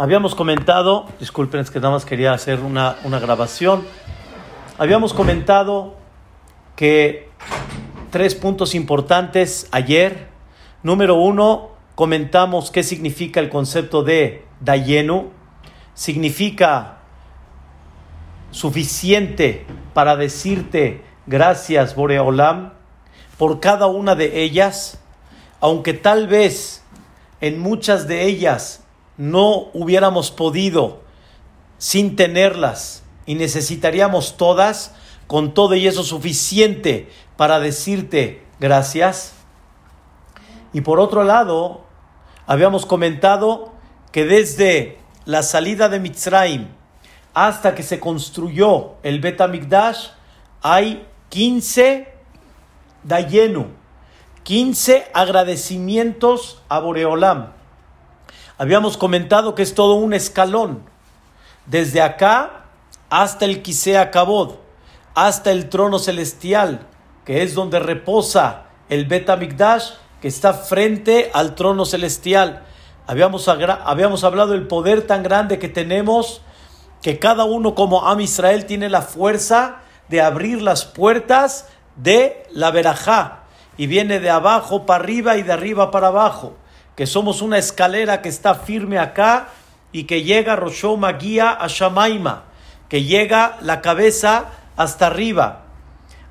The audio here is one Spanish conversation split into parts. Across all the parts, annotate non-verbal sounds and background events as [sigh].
Habíamos comentado, disculpen, es que nada más quería hacer una, una grabación. Habíamos comentado que tres puntos importantes ayer. Número uno, comentamos qué significa el concepto de Dayenu. Significa suficiente para decirte gracias, Boreolam, por cada una de ellas, aunque tal vez en muchas de ellas no hubiéramos podido sin tenerlas y necesitaríamos todas, con todo y eso suficiente para decirte gracias. Y por otro lado, habíamos comentado que desde la salida de Mitzrayim hasta que se construyó el Bet hay 15 Dayenu, 15 agradecimientos a Boreolam. Habíamos comentado que es todo un escalón. Desde acá hasta el Kisea Kabod, hasta el trono celestial, que es donde reposa el Bet que está frente al trono celestial. Habíamos, habíamos hablado del poder tan grande que tenemos, que cada uno como Am Israel tiene la fuerza de abrir las puertas de la verajá. Y viene de abajo para arriba y de arriba para abajo que somos una escalera que está firme acá y que llega Roshoma guía a Shamaima, que llega la cabeza hasta arriba.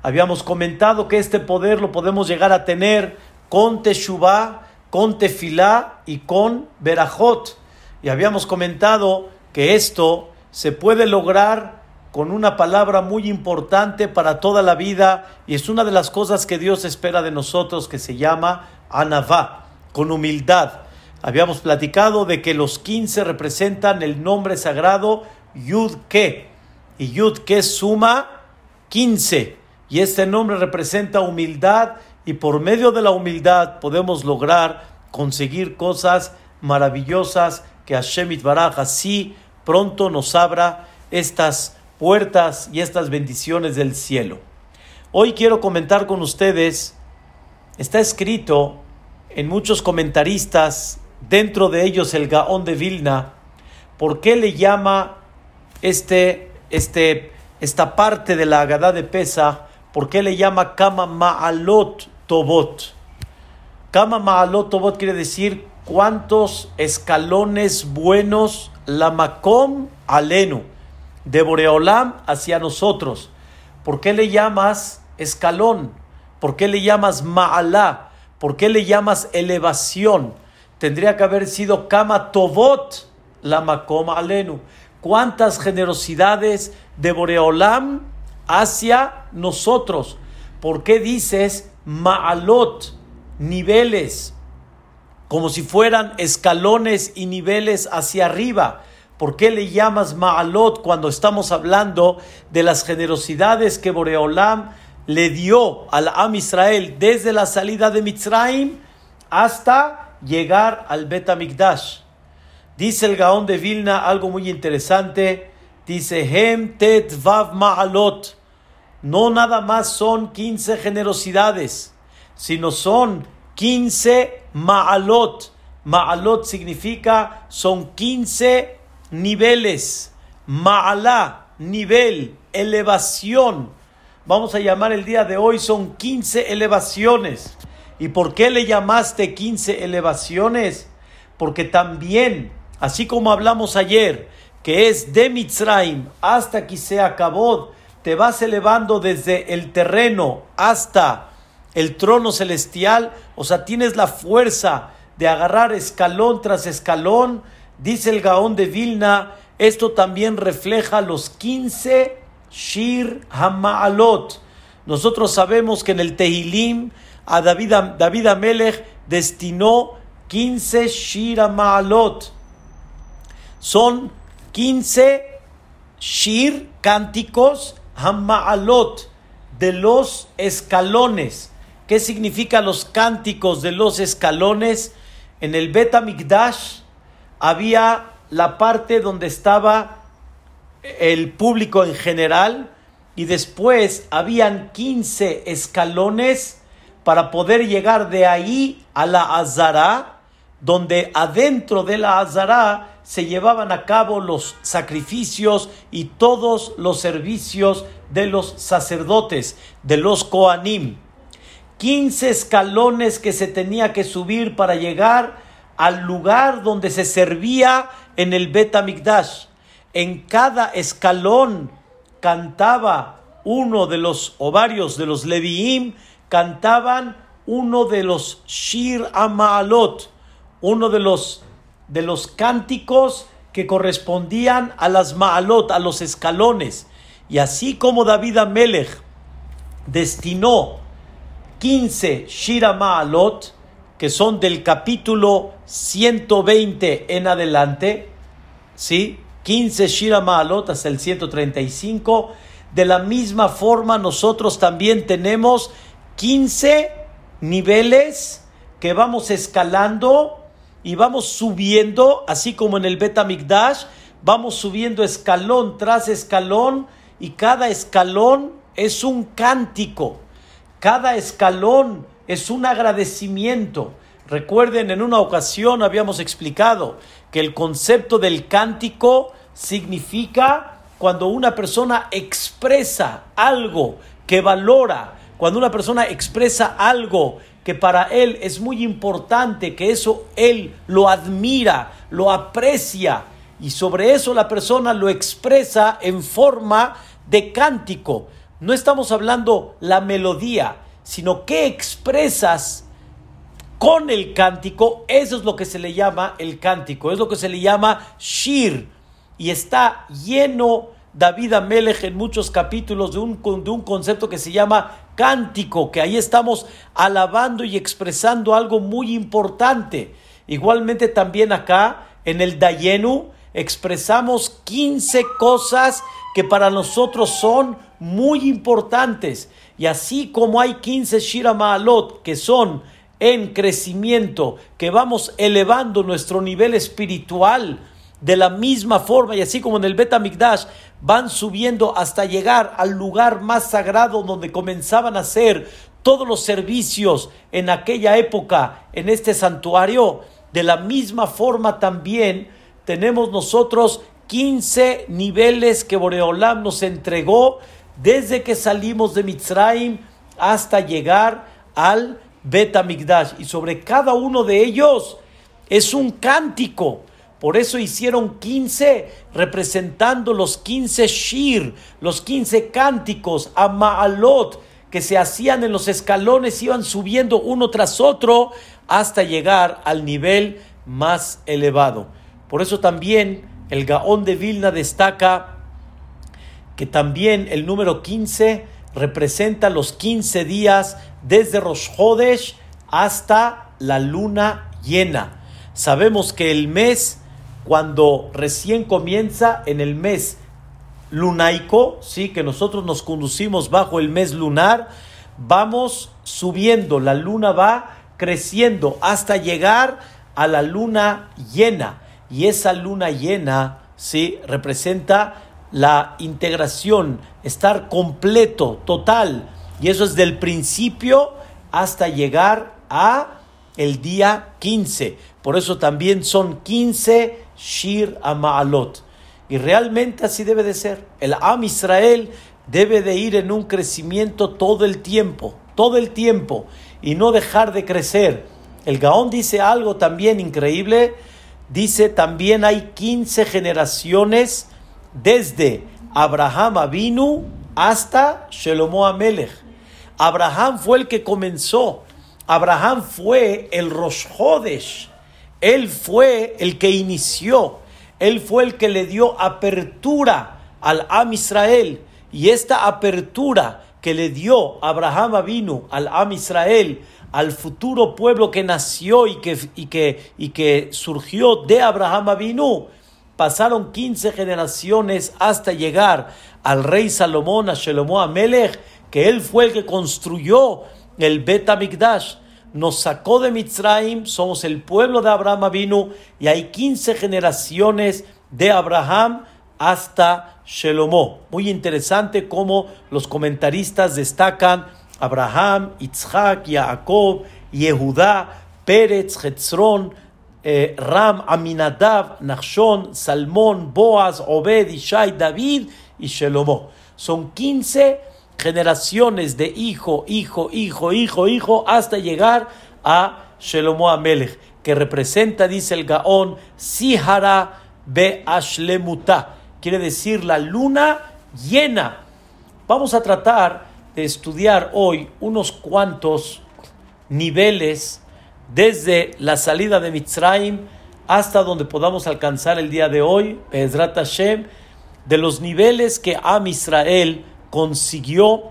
Habíamos comentado que este poder lo podemos llegar a tener con Teshuvah, con Tefilá y con Berajot. Y habíamos comentado que esto se puede lograr con una palabra muy importante para toda la vida y es una de las cosas que Dios espera de nosotros que se llama Anavá con humildad. Habíamos platicado de que los 15 representan el nombre sagrado Yud Ke. Y Yud Ke suma 15. Y este nombre representa humildad y por medio de la humildad podemos lograr conseguir cosas maravillosas que Hashem Baraj así pronto nos abra estas puertas y estas bendiciones del cielo. Hoy quiero comentar con ustedes, está escrito en muchos comentaristas, dentro de ellos el Gaón de Vilna, ¿por qué le llama este, este, esta parte de la Agadá de Pesa, por qué le llama Kama Ma'alot Tobot? Kama Ma'alot Tobot quiere decir cuántos escalones buenos la Makom Alenu, de Boreolam hacia nosotros. ¿Por qué le llamas escalón? ¿Por qué le llamas Ma'alá? ¿Por qué le llamas elevación? Tendría que haber sido Kama Tovot la Makoma Alenu. ¿Cuántas generosidades de Boreolam hacia nosotros? ¿Por qué dices Ma'alot, niveles, como si fueran escalones y niveles hacia arriba? ¿Por qué le llamas Ma'alot cuando estamos hablando de las generosidades que Boreolam le dio al Am Israel desde la salida de Mitzrayim hasta llegar al Bet Dice el Gaón de Vilna algo muy interesante. Dice, Hem tet vav ma'alot. No nada más son 15 generosidades, sino son 15 ma'alot. Ma'alot significa son 15 niveles. Ma'alá, nivel, elevación vamos a llamar el día de hoy, son 15 elevaciones. ¿Y por qué le llamaste 15 elevaciones? Porque también, así como hablamos ayer, que es de Mitzrayim hasta que se acabó, te vas elevando desde el terreno hasta el trono celestial, o sea, tienes la fuerza de agarrar escalón tras escalón, dice el Gaón de Vilna, esto también refleja los 15 Shir Hamaalot. Nosotros sabemos que en el Tehilim a David, David Amelech destinó 15 Shir Hamaalot. Son 15 Shir cánticos Hamaalot de los escalones. ¿Qué significa los cánticos de los escalones? En el Bet había la parte donde estaba el público en general y después habían 15 escalones para poder llegar de ahí a la Azara donde adentro de la Azara se llevaban a cabo los sacrificios y todos los servicios de los sacerdotes, de los Koanim. 15 escalones que se tenía que subir para llegar al lugar donde se servía en el Bet En cada escalón cantaba uno de los ovarios de los Leviim, cantaban uno de los Shir Amaalot, uno de los, de los cánticos que correspondían a las Maalot, a los escalones. Y así como David Amelech destinó 15 Shira Maalot, que son del capítulo 120 en adelante, ¿sí? 15 Shira Maalot hasta el 135. De la misma forma, nosotros también tenemos 15 niveles que vamos escalando y vamos subiendo, así como en el Betamigdash, vamos subiendo escalón tras escalón y cada escalón es un cántico. Cada escalón es un agradecimiento. Recuerden, en una ocasión habíamos explicado que el concepto del cántico significa cuando una persona expresa algo que valora, cuando una persona expresa algo que para él es muy importante, que eso él lo admira, lo aprecia, y sobre eso la persona lo expresa en forma de cántico. No estamos hablando la melodía, sino que expresas con el cántico. Eso es lo que se le llama el cántico, es lo que se le llama shir. Y está lleno David Amelech en muchos capítulos de un, de un concepto que se llama cántico, que ahí estamos alabando y expresando algo muy importante. Igualmente también acá en el Dayenu expresamos 15 cosas que para nosotros son muy importantes. Y así como hay 15 Shira Maalot que son en crecimiento, que vamos elevando nuestro nivel espiritual de la misma forma, y así como en el Bet van subiendo hasta llegar al lugar más sagrado donde comenzaban a hacer todos los servicios en aquella época en este santuario, de la misma forma también tenemos nosotros 15 niveles que Boreolam nos entregó desde que salimos de Mitzrayim hasta llegar al Bet Y sobre cada uno de ellos es un cántico. Por eso hicieron 15 representando los 15 shir, los 15 cánticos a Maalot que se hacían en los escalones, iban subiendo uno tras otro hasta llegar al nivel más elevado. Por eso también el Gaón de Vilna destaca que también el número 15 representa los 15 días desde Rosh Hodesh hasta la luna llena. Sabemos que el mes, cuando recién comienza en el mes lunaico, sí, que nosotros nos conducimos bajo el mes lunar, vamos subiendo, la luna va creciendo hasta llegar a la luna llena y esa luna llena, ¿sí? Representa la integración, estar completo, total. Y eso es del principio hasta llegar a el día 15. Por eso también son 15 Shir Amaalot. Y realmente así debe de ser. El Am Israel debe de ir en un crecimiento todo el tiempo, todo el tiempo, y no dejar de crecer. El Gaón dice algo también increíble dice también hay 15 generaciones desde Abraham Avinu hasta Shelomo Amelech. Abraham fue el que comenzó. Abraham fue el Rosh Hodesh. Él fue el que inició. Él fue el que le dio apertura al Am Israel. Y esta apertura que le dio Abraham Avinu al Am Israel al futuro pueblo que nació y que, y que, y que surgió de Abraham Avinu. Pasaron 15 generaciones hasta llegar al rey Salomón, a Shelomo Amelech, que él fue el que construyó el Bet HaMikdash. Nos sacó de Mitzrayim, somos el pueblo de Abraham Avinu, y hay 15 generaciones de Abraham hasta Shelomo. Muy interesante cómo los comentaristas destacan Abraham, Yitzhak, Jacob, Yehudá, Pérez, Hetzron, eh, Ram, Aminadab, Nachshon, Salmón, Boaz, Obed, Ishai, David y Shelomo. Son 15 generaciones de hijo, hijo, hijo, hijo, hijo, hasta llegar a Shelomo Amelech, que representa, dice el Gaón, Sihara Be Ashlemuta, quiere decir la luna llena. Vamos a tratar de estudiar hoy unos cuantos niveles desde la salida de Mitzrayim hasta donde podamos alcanzar el día de hoy, Bezrat Hashem, de los niveles que Am Israel consiguió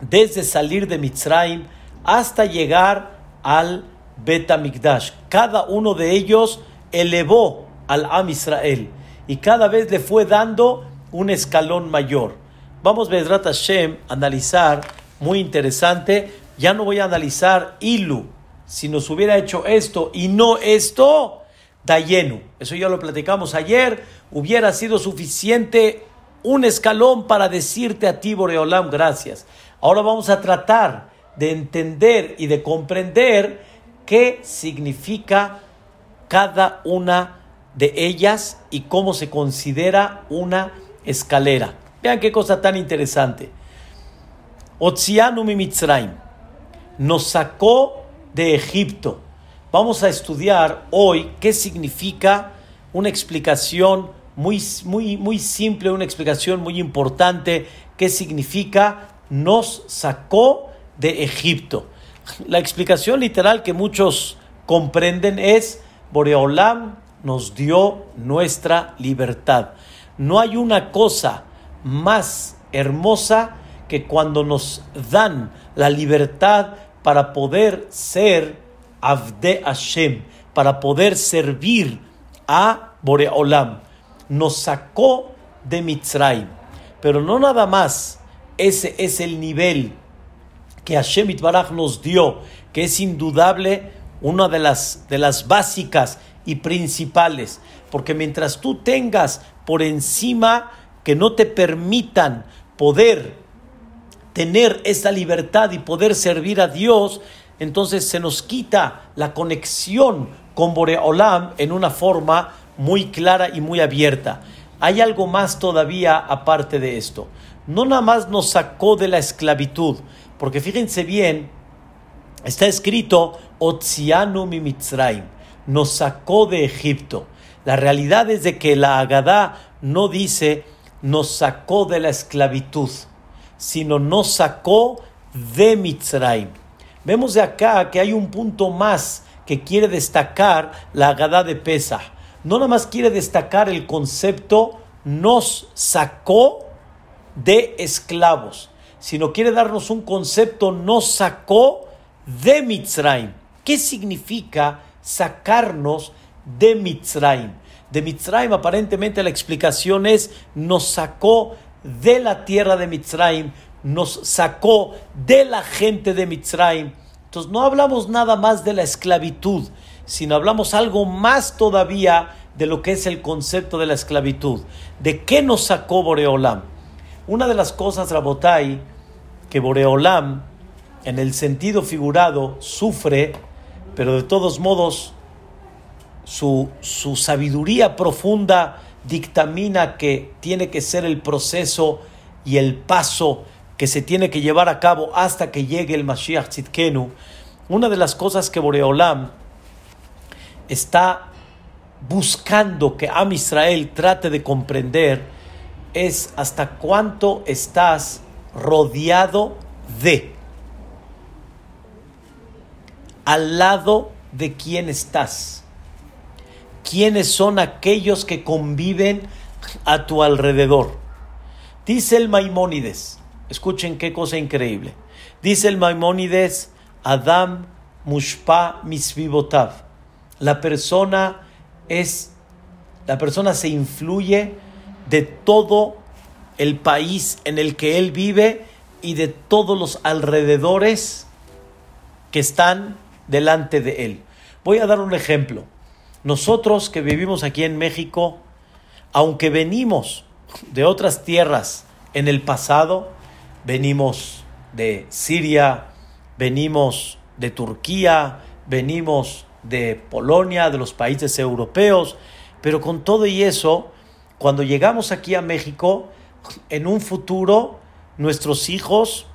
desde salir de Mitzrayim hasta llegar al Betamikdash. Cada uno de ellos elevó al Am Israel y cada vez le fue dando un escalón mayor. Vamos, Bezrat Hashem, a analizar, muy interesante. Ya no voy a analizar Ilu, si nos hubiera hecho esto y no esto, Dayenu. Eso ya lo platicamos ayer. Hubiera sido suficiente un escalón para decirte a ti, Boreolam, gracias. Ahora vamos a tratar de entender y de comprender qué significa cada una de ellas y cómo se considera una escalera. Vean qué cosa tan interesante. Otzianu Mitzrayim nos sacó de Egipto. Vamos a estudiar hoy qué significa una explicación muy, muy, muy simple, una explicación muy importante, qué significa nos sacó de Egipto. La explicación literal que muchos comprenden es Boreolam nos dio nuestra libertad. No hay una cosa más hermosa que cuando nos dan la libertad para poder ser Avde Hashem, para poder servir a Boreolam. Nos sacó de Mitzrayim. Pero no nada más, ese es el nivel que Hashem Itbaraj nos dio, que es indudable una de las, de las básicas y principales. Porque mientras tú tengas por encima que no te permitan poder tener esa libertad y poder servir a Dios, entonces se nos quita la conexión con Boreolam en una forma muy clara y muy abierta. Hay algo más todavía aparte de esto. No nada más nos sacó de la esclavitud, porque fíjense bien, está escrito Otzianu mi Mitzrayim, nos sacó de Egipto. La realidad es de que la Agadá no dice nos sacó de la esclavitud sino nos sacó de Mitzrayim. Vemos de acá que hay un punto más que quiere destacar la Agadá de Pesa. No nada más quiere destacar el concepto nos sacó de esclavos, sino quiere darnos un concepto nos sacó de Mitzrayim. ¿Qué significa sacarnos de Mitzrayim? De Mitzrayim aparentemente la explicación es nos sacó de la tierra de Mitzrayim, nos sacó de la gente de Mitzrayim. Entonces no hablamos nada más de la esclavitud, sino hablamos algo más todavía de lo que es el concepto de la esclavitud. ¿De qué nos sacó Boreolam? Una de las cosas, Rabotai, que Boreolam, en el sentido figurado, sufre, pero de todos modos, su, su sabiduría profunda dictamina que tiene que ser el proceso y el paso que se tiene que llevar a cabo hasta que llegue el Mashiach Tzidkenu, una de las cosas que Boreolam está buscando que Am Israel trate de comprender es hasta cuánto estás rodeado de, al lado de quién estás quiénes son aquellos que conviven a tu alrededor. Dice el Maimónides, escuchen qué cosa increíble. Dice el Maimónides, Adam Mushpa Misvivotav. La persona es, la persona se influye de todo el país en el que él vive y de todos los alrededores que están delante de él. Voy a dar un ejemplo. Nosotros que vivimos aquí en México, aunque venimos de otras tierras en el pasado, venimos de Siria, venimos de Turquía, venimos de Polonia, de los países europeos, pero con todo y eso, cuando llegamos aquí a México, en un futuro, nuestros hijos,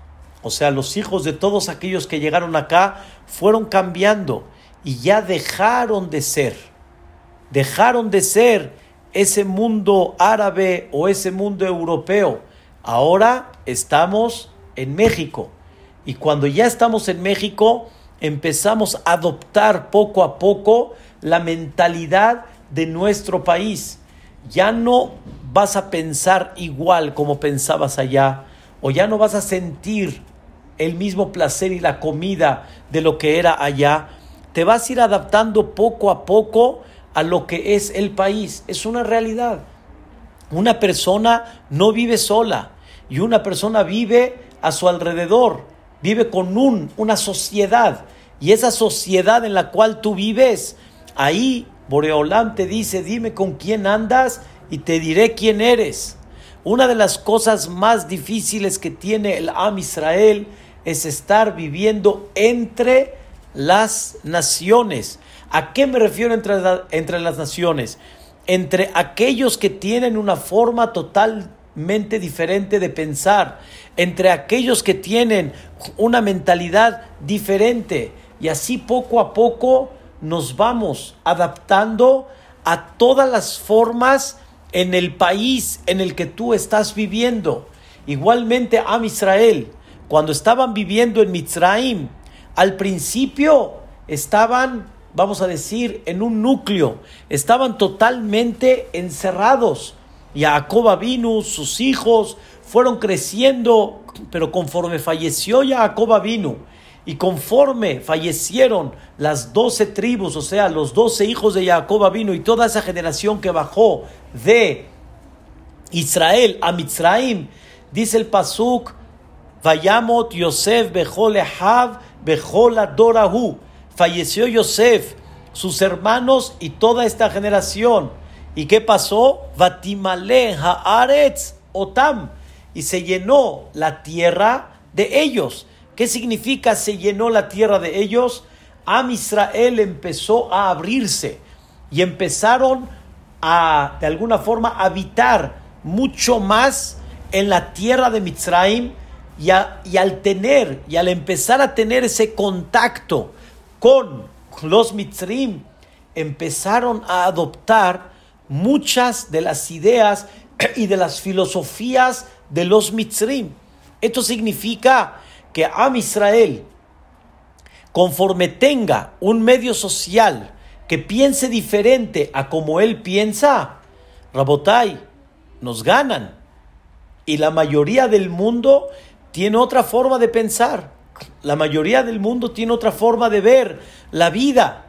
o sea, los hijos de todos aquellos que llegaron acá, fueron cambiando y ya dejaron de ser, dejaron de ser ese mundo árabe o ese mundo europeo. Ahora estamos en México. Y cuando ya estamos en México, empezamos a adoptar poco a poco la mentalidad de nuestro país. Ya no vas a pensar igual como pensabas allá, o ya no vas a sentir el mismo placer y la comida de lo que era allá. Te vas a ir adaptando poco a poco a lo que es el país. Es una realidad. Una persona no vive sola y una persona vive a su alrededor, vive con un, una sociedad. Y esa sociedad en la cual tú vives, ahí Boreolam te dice, dime con quién andas y te diré quién eres. Una de las cosas más difíciles que tiene el Am Israel es estar viviendo entre las naciones. ¿A qué me refiero entre, entre las naciones? Entre aquellos que tienen una forma totalmente diferente de pensar, entre aquellos que tienen una mentalidad diferente. Y así poco a poco nos vamos adaptando a todas las formas en el país en el que tú estás viviendo. Igualmente a Israel, cuando estaban viviendo en Mitzraim, al principio estaban, vamos a decir, en un núcleo, estaban totalmente encerrados. Jacob vino, sus hijos fueron creciendo, pero conforme falleció Jacob vino y conforme fallecieron las doce tribus, o sea, los doce hijos de Jacob vino y toda esa generación que bajó de Israel a Mitzraim, dice el Pasuk, Vayamot Yosef Bejol Ehav. Falleció Yosef, sus hermanos y toda esta generación. ¿Y qué pasó? Vatimale Haaretz Otam. Y se llenó la tierra de ellos. ¿Qué significa se llenó la tierra de ellos? Am Israel empezó a abrirse y empezaron a, de alguna forma, habitar mucho más en la tierra de Mitzrayim y, al tener y al empezar a tener ese contacto con los Mitzrim, empezaron a adoptar muchas de las ideas y de las filosofías de los Mitzrim. Esto significa que Am Israel, conforme tenga un medio social que piense diferente a como él piensa, Rabotai, nos ganan. Y la mayoría del mundo tiene otra forma de pensar. La mayoría del mundo tiene otra forma de ver la vida.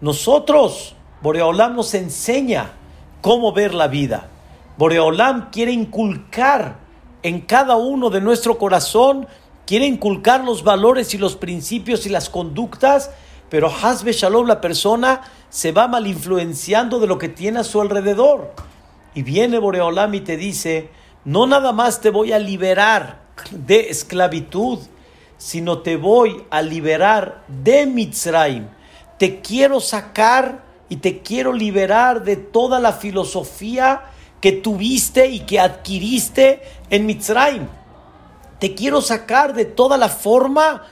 Nosotros, Boreolam nos enseña cómo ver la vida. Boreolam quiere inculcar en cada uno de nuestro corazón quiere inculcar los valores y los principios y las conductas, pero Hasbe Shalom, la persona, se va mal influenciando de lo que tiene a su alrededor. Y viene Boreolam y te dice, no nada más te voy a liberar de esclavitud, sino te voy a liberar de Mitzrayim. Te quiero sacar y te quiero liberar de toda la filosofía que tuviste y que adquiriste en Mitzrayim te quiero sacar de toda la forma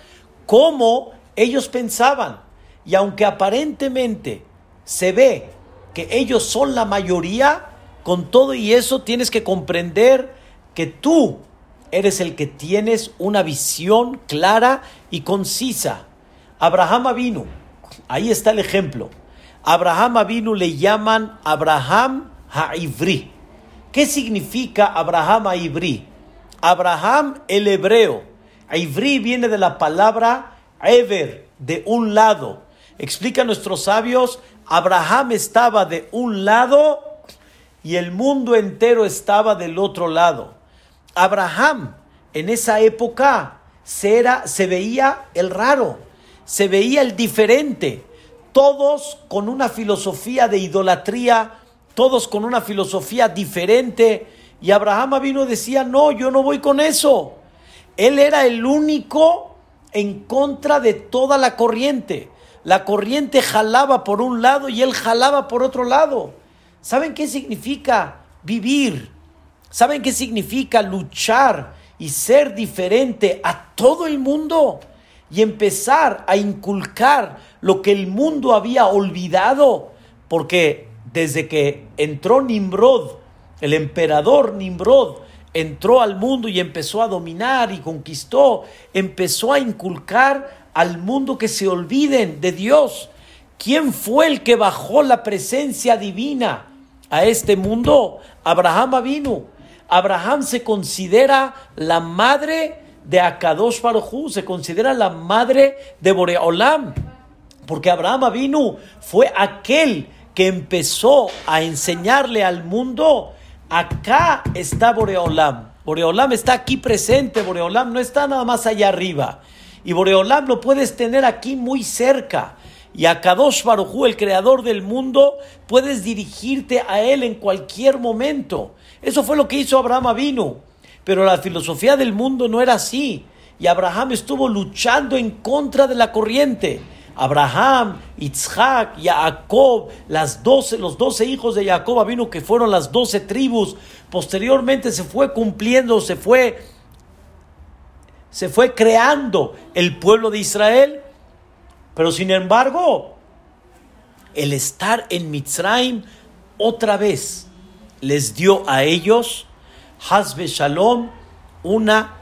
como ellos pensaban. Y aunque aparentemente se ve que ellos son la mayoría, con todo y eso tienes que comprender que tú eres el que tienes una visión clara y concisa. Abraham vino, ahí está el ejemplo. Abraham vino le llaman Abraham Ha'ivri. ¿Qué significa Abraham Ha'ivri? Abraham el hebreo. Ivri viene de la palabra ever, de un lado. Explica nuestros sabios, Abraham estaba de un lado y el mundo entero estaba del otro lado. Abraham en esa época se, era, se veía el raro, se veía el diferente, todos con una filosofía de idolatría, todos con una filosofía diferente y Abraham vino decía, no, yo no voy con eso. Él era el único en contra de toda la corriente. La corriente jalaba por un lado y él jalaba por otro lado. ¿Saben qué significa vivir? ¿Saben qué significa luchar y ser diferente a todo el mundo? Y empezar a inculcar lo que el mundo había olvidado. Porque desde que entró Nimrod, el emperador Nimrod, entró al mundo y empezó a dominar y conquistó, empezó a inculcar al mundo que se olviden de Dios. ¿Quién fue el que bajó la presencia divina a este mundo? Abraham vino. Abraham se considera la madre de Akadosh Baruj se considera la madre de Boreolam, porque Abraham vino fue aquel que empezó a enseñarle al mundo Acá está Boreolam. Boreolam está aquí presente. Boreolam no está nada más allá arriba. Y Boreolam lo puedes tener aquí muy cerca. Y a Kadosh el creador del mundo, puedes dirigirte a él en cualquier momento. Eso fue lo que hizo Abraham Avinu. Pero la filosofía del mundo no era así. Y Abraham estuvo luchando en contra de la corriente. Abraham, Isaac, Jacob, las doce, los doce hijos de Jacob vino que fueron las doce tribus. Posteriormente se fue cumpliendo, se fue, se fue creando el pueblo de Israel. Pero sin embargo, el estar en Mitzrayim otra vez les dio a ellos, Hasbe Shalom, una,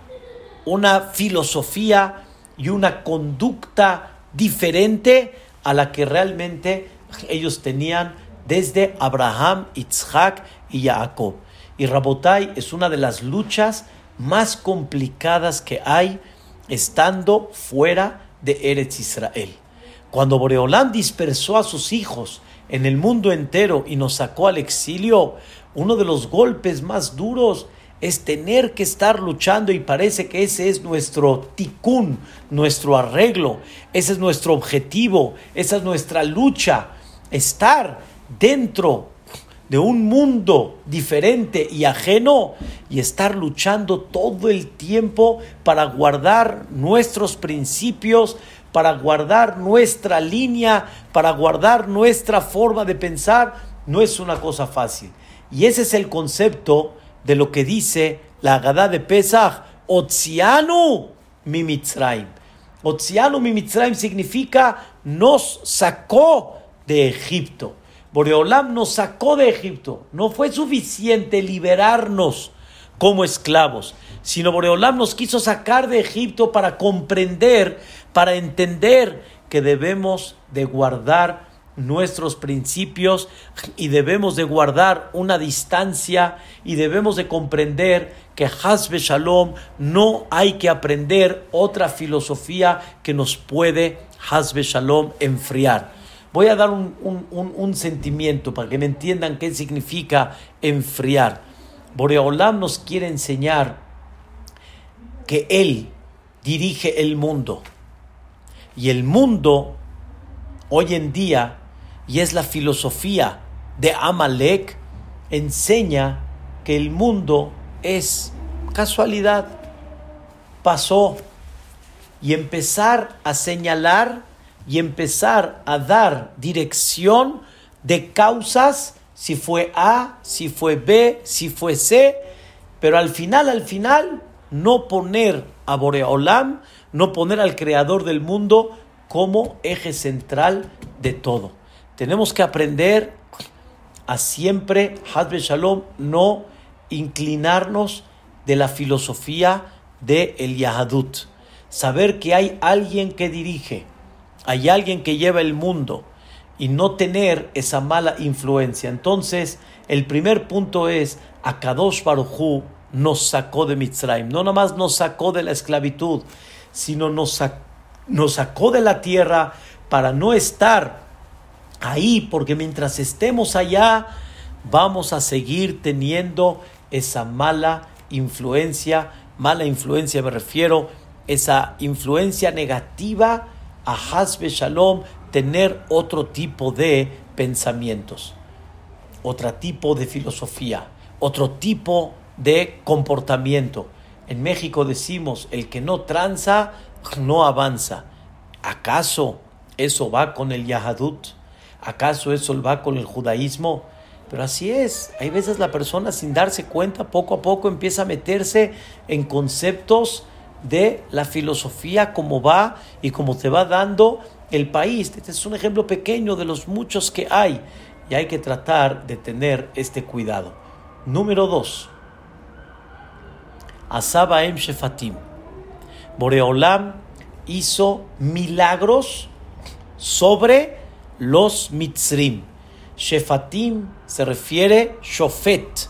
una filosofía y una conducta diferente a la que realmente ellos tenían desde Abraham, Isaac y Jacob. Y Rabotai es una de las luchas más complicadas que hay estando fuera de Eretz Israel. Cuando Boreolán dispersó a sus hijos en el mundo entero y nos sacó al exilio, uno de los golpes más duros es tener que estar luchando y parece que ese es nuestro ticún, nuestro arreglo, ese es nuestro objetivo, esa es nuestra lucha, estar dentro de un mundo diferente y ajeno y estar luchando todo el tiempo para guardar nuestros principios, para guardar nuestra línea, para guardar nuestra forma de pensar, no es una cosa fácil. Y ese es el concepto de lo que dice la Agadá de Pesach, Otzianu mi Mitzrayim. Otzianu mi significa nos sacó de Egipto. Boreolam nos sacó de Egipto. No fue suficiente liberarnos como esclavos, sino Boreolam nos quiso sacar de Egipto para comprender, para entender que debemos de guardar nuestros principios y debemos de guardar una distancia y debemos de comprender que Hasbe Shalom no hay que aprender otra filosofía que nos puede Hasbe Shalom enfriar. Voy a dar un, un sentimiento para que me entiendan qué significa enfriar. Boreolam nos quiere enseñar que Él dirige el mundo y el mundo hoy en día y es la filosofía de Amalek, enseña que el mundo es casualidad, pasó, y empezar a señalar y empezar a dar dirección de causas, si fue A, si fue B, si fue C, pero al final, al final, no poner a Boreolam, no poner al creador del mundo como eje central de todo. Tenemos que aprender a siempre, Hadbe Shalom, no inclinarnos de la filosofía de el Yahadut. Saber que hay alguien que dirige, hay alguien que lleva el mundo y no tener esa mala influencia. Entonces, el primer punto es, Akadosh Baruchu nos sacó de Mitzrayim. No nomás nos sacó de la esclavitud, sino nos, nos sacó de la tierra para no estar ahí, porque mientras estemos allá, vamos a seguir teniendo esa mala influencia, mala influencia me refiero, esa influencia negativa a Hasbe Shalom, tener otro tipo de pensamientos, otro tipo de filosofía, otro tipo de comportamiento. En México decimos, el que no tranza, no avanza. ¿Acaso ¿Eso va con el Yahadut? ¿Acaso eso va con el judaísmo? Pero así es, hay veces la persona sin darse cuenta poco a poco empieza a meterse en conceptos de la filosofía, cómo va y cómo te va dando el país. Este es un ejemplo pequeño de los muchos que hay y hay que tratar de tener este cuidado. Número dos, Asaba Em Shefatim. Boreolam hizo milagros sobre los Mitzrim. Shefatim se refiere Shofet.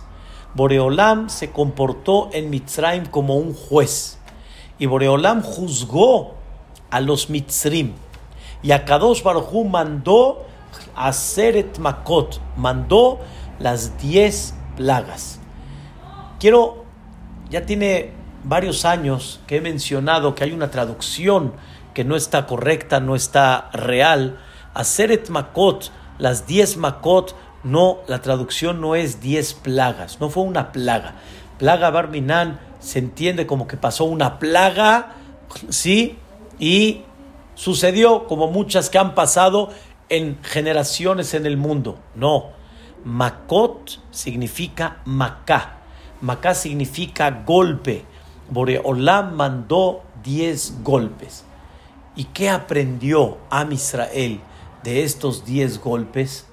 Boreolam se comportó en Mitzrim como un juez. Y Boreolam juzgó a los Mitzrim. Y a Kadosh Baruj mandó a Seret Makot, mandó las diez plagas. Quiero, ya tiene varios años que he mencionado que hay una traducción que no está correcta, no está real. Aseret Makot, las diez Makot, no, la traducción no es diez plagas, no fue una plaga. Plaga Barminan se entiende como que pasó una plaga, [laughs] ¿sí? Y sucedió como muchas que han pasado en generaciones en el mundo. No, Makot significa Macá. Macá significa golpe. Boreolam mandó diez golpes. ¿Y qué aprendió Am Israel de estos diez golpes?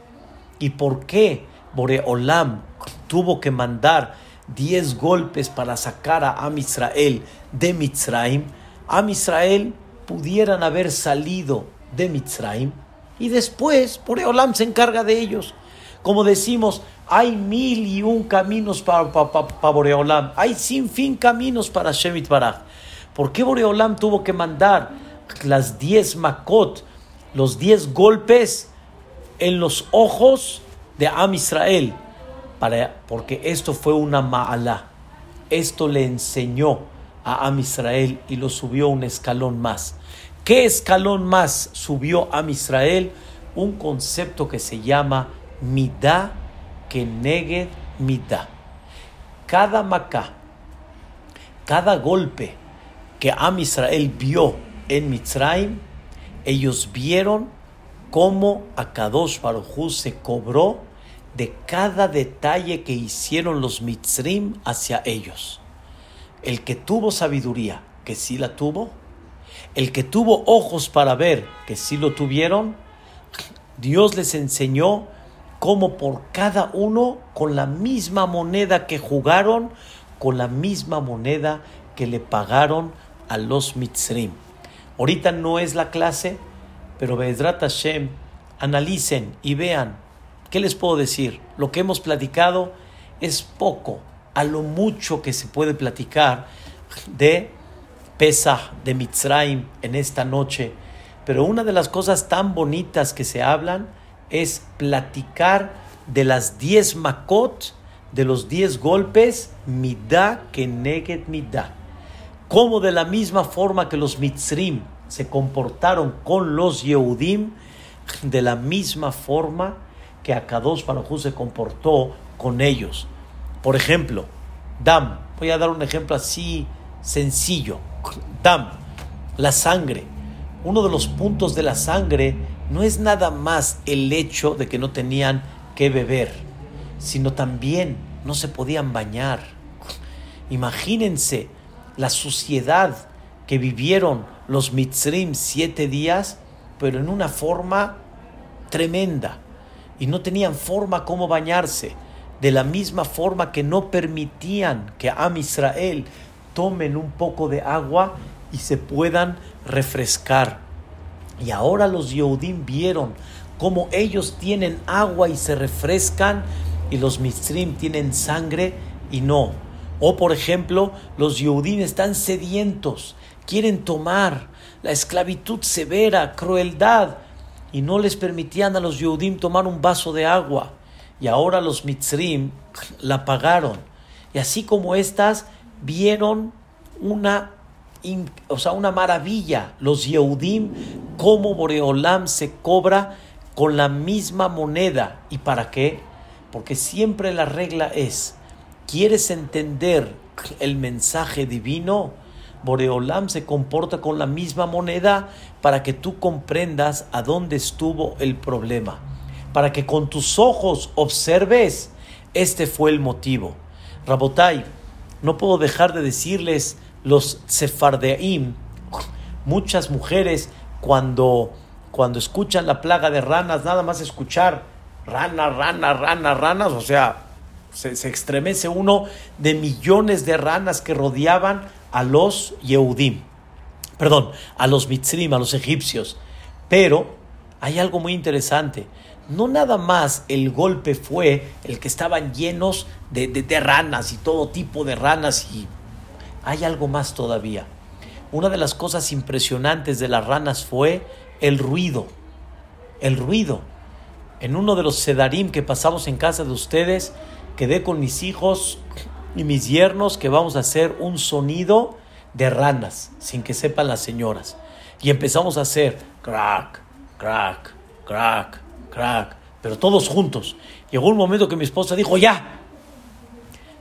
¿Y por qué Boreolam tuvo que mandar diez golpes para sacar a Am Israel de Mitzrayim? Am Israel pudieran haber salido de Mitzrayim y después Boreolam se encarga de ellos. Como decimos, hay mil y un caminos para, para, Boreolam, hay sin fin caminos para Shemit Baraj. ¿Por qué Boreolam tuvo que mandar las diez makot, los diez golpes en los ojos de Am Israel? Para, porque esto fue una ma'ala. Esto le enseñó a Am Israel y lo subió un escalón más. ¿Qué escalón más subió Am Israel? Un concepto que se llama Midah que negue Midah. Cada macá, cada golpe que Am Israel vio en Mitzrayim, ellos vieron cómo Akadosh Baruj se cobró de cada detalle que hicieron los Mitzrim hacia ellos. El que tuvo sabiduría, que sí la tuvo, el que tuvo ojos para ver, que sí lo tuvieron, Dios les enseñó cómo por cada uno, con la misma moneda que jugaron, con la misma moneda que le pagaron a los Mitzrim. Ahorita no es la clase, pero Bezrat Hashem, analicen y vean. ¿Qué les puedo decir? Lo que hemos platicado es poco, a lo mucho que se puede platicar de Pesach, de Mitzrayim en esta noche. Pero una de las cosas tan bonitas que se hablan es platicar de las diez makot, de los diez golpes, midá que neget midá. Como de la misma forma que los mitzrim se comportaron con los Yehudim, de la misma forma que Akadosh Baruj se comportó con ellos. Por ejemplo, Dam, voy a dar un ejemplo así sencillo. Dam, la sangre. Uno de los puntos de la sangre no es nada más el hecho de que no tenían que beber, sino también no se podían bañar. Imagínense la suciedad que vivieron los Mitzrim siete días, pero en una forma tremenda. Y no tenían forma como bañarse. De la misma forma que no permitían que Am Israel tomen un poco de agua y se puedan refrescar. Y ahora los Yehudim vieron cómo ellos tienen agua y se refrescan y los Mitzrim tienen sangre y no. O por ejemplo, los Yehudim están sedientos, quieren tomar la esclavitud severa, crueldad, y no les permitían a los Yehudim tomar un vaso de agua. Y ahora los Mitzrim la pagaron. Y así como estas vieron una o sea, una maravilla. Los Yehudim, como Boreolam se cobra con la misma moneda. ¿Y para qué? Porque siempre la regla es, ¿quieres entender el mensaje divino? Boreolam se comporta con la misma moneda para que tú comprendas a dónde estuvo el problema. Para que con tus ojos observes, este fue el motivo. Rabotai, no puedo dejar de decirles los sefardeim, muchas mujeres cuando, cuando escuchan la plaga de ranas, nada más escuchar ranas, ranas, ranas, ranas, o sea, se, se, estremece uno de millones de ranas que rodeaban a los Yehudim, perdón, a los Mitzrim, a los egipcios. Pero hay algo muy interesante. No nada más el golpe fue el que estaban llenos de, de, de ranas y todo tipo de ranas y hay algo más todavía. Una de las cosas impresionantes de las ranas fue el ruido. El ruido. En uno de los sedarim que pasamos en casa de ustedes, quedé con mis hijos y mis yernos que vamos a hacer un sonido de ranas, sin que sepan las señoras. Y empezamos a hacer crack, crack, crack, crack, pero todos juntos. Llegó un momento que mi esposa dijo, ya.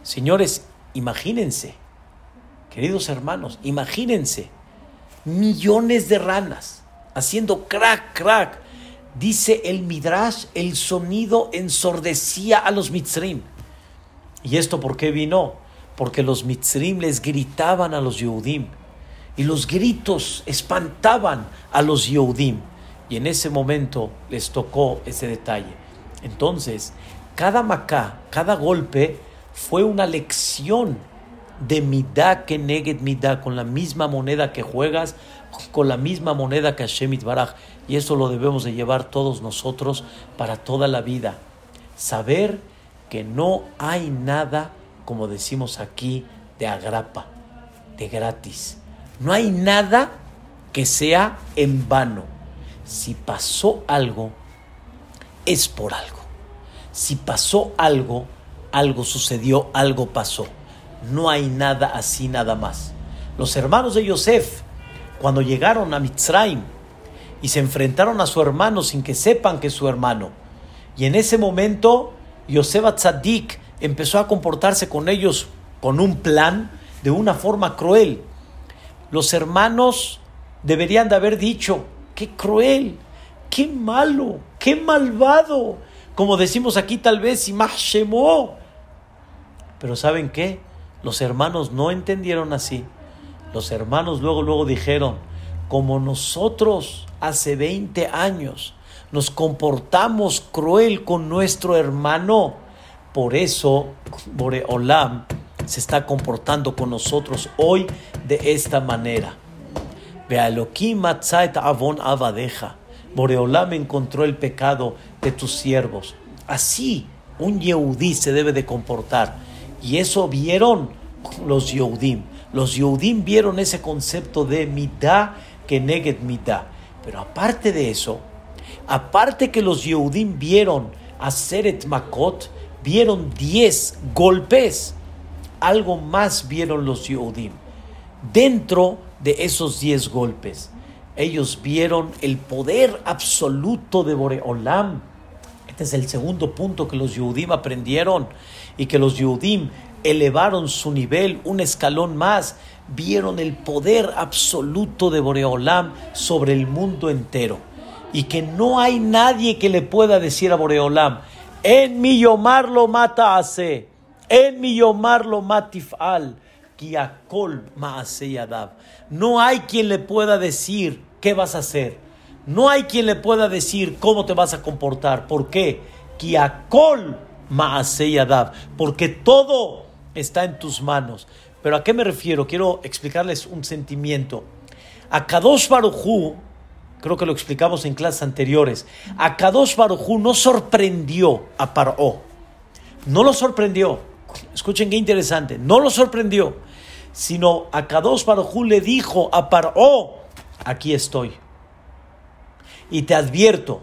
Señores, imagínense, queridos hermanos, imagínense, millones de ranas haciendo crack, crack. Dice el Midrash, el sonido ensordecía a los mitzrim. ¿Y esto por qué vino? Porque los mitzrim les gritaban a los Yehudim. Y los gritos espantaban a los Yehudim. Y en ese momento les tocó ese detalle. Entonces, cada macá, cada golpe fue una lección de midá que neged midá, con la misma moneda que juegas, con la misma moneda que Hashem Baraj. Y eso lo debemos de llevar todos nosotros para toda la vida. Saber que no hay nada, como decimos aquí, de agrapa, de gratis. No hay nada que sea en vano. Si pasó algo, es por algo. Si pasó algo, algo sucedió, algo pasó. No hay nada así nada más. Los hermanos de Yosef, cuando llegaron a Mitzrayim y se enfrentaron a su hermano sin que sepan que es su hermano, y en ese momento Yosef Tzadik empezó a comportarse con ellos con un plan de una forma cruel. Los hermanos deberían de haber dicho, qué cruel, qué malo, qué malvado, como decimos aquí tal vez, y más. Pero ¿saben qué? Los hermanos no entendieron así. Los hermanos luego, luego dijeron, como nosotros hace 20 años nos comportamos cruel con nuestro hermano, por eso Boreolam se está comportando con nosotros hoy de esta manera. avon avadeja. Boreolam encontró el pecado de tus siervos. Así un Yehudí se debe de comportar. Y eso vieron los Yehudim. Los Yehudim vieron ese concepto de mitad que neget mitad. Pero aparte de eso, aparte que los Yehudim vieron a Seret Makot, vieron 10 golpes. Algo más vieron los Yehudim. Dentro de esos 10 golpes, ellos vieron el poder absoluto de Boreolam. Este es el segundo punto que los Yehudim aprendieron y que los Yehudim elevaron su nivel un escalón más. Vieron el poder absoluto de Boreolam sobre el mundo entero. Y que no hay nadie que le pueda decir a Boreolam, en mi yomar lo mata hace. En mi yomar lo matifal. Kiakol maase yadav. No hay quien le pueda decir qué vas a hacer. No hay quien le pueda decir cómo te vas a comportar. ¿Por qué? Kiakol maase yadav. Porque todo está en tus manos. Pero ¿a qué me refiero? Quiero explicarles un sentimiento. A Kadosh Barujú Creo que lo explicamos en clases anteriores. A Kadosh no sorprendió a Paró. No lo sorprendió. Escuchen qué interesante. No lo sorprendió. Sino a Kadosh le dijo a Paró: Aquí estoy. Y te advierto: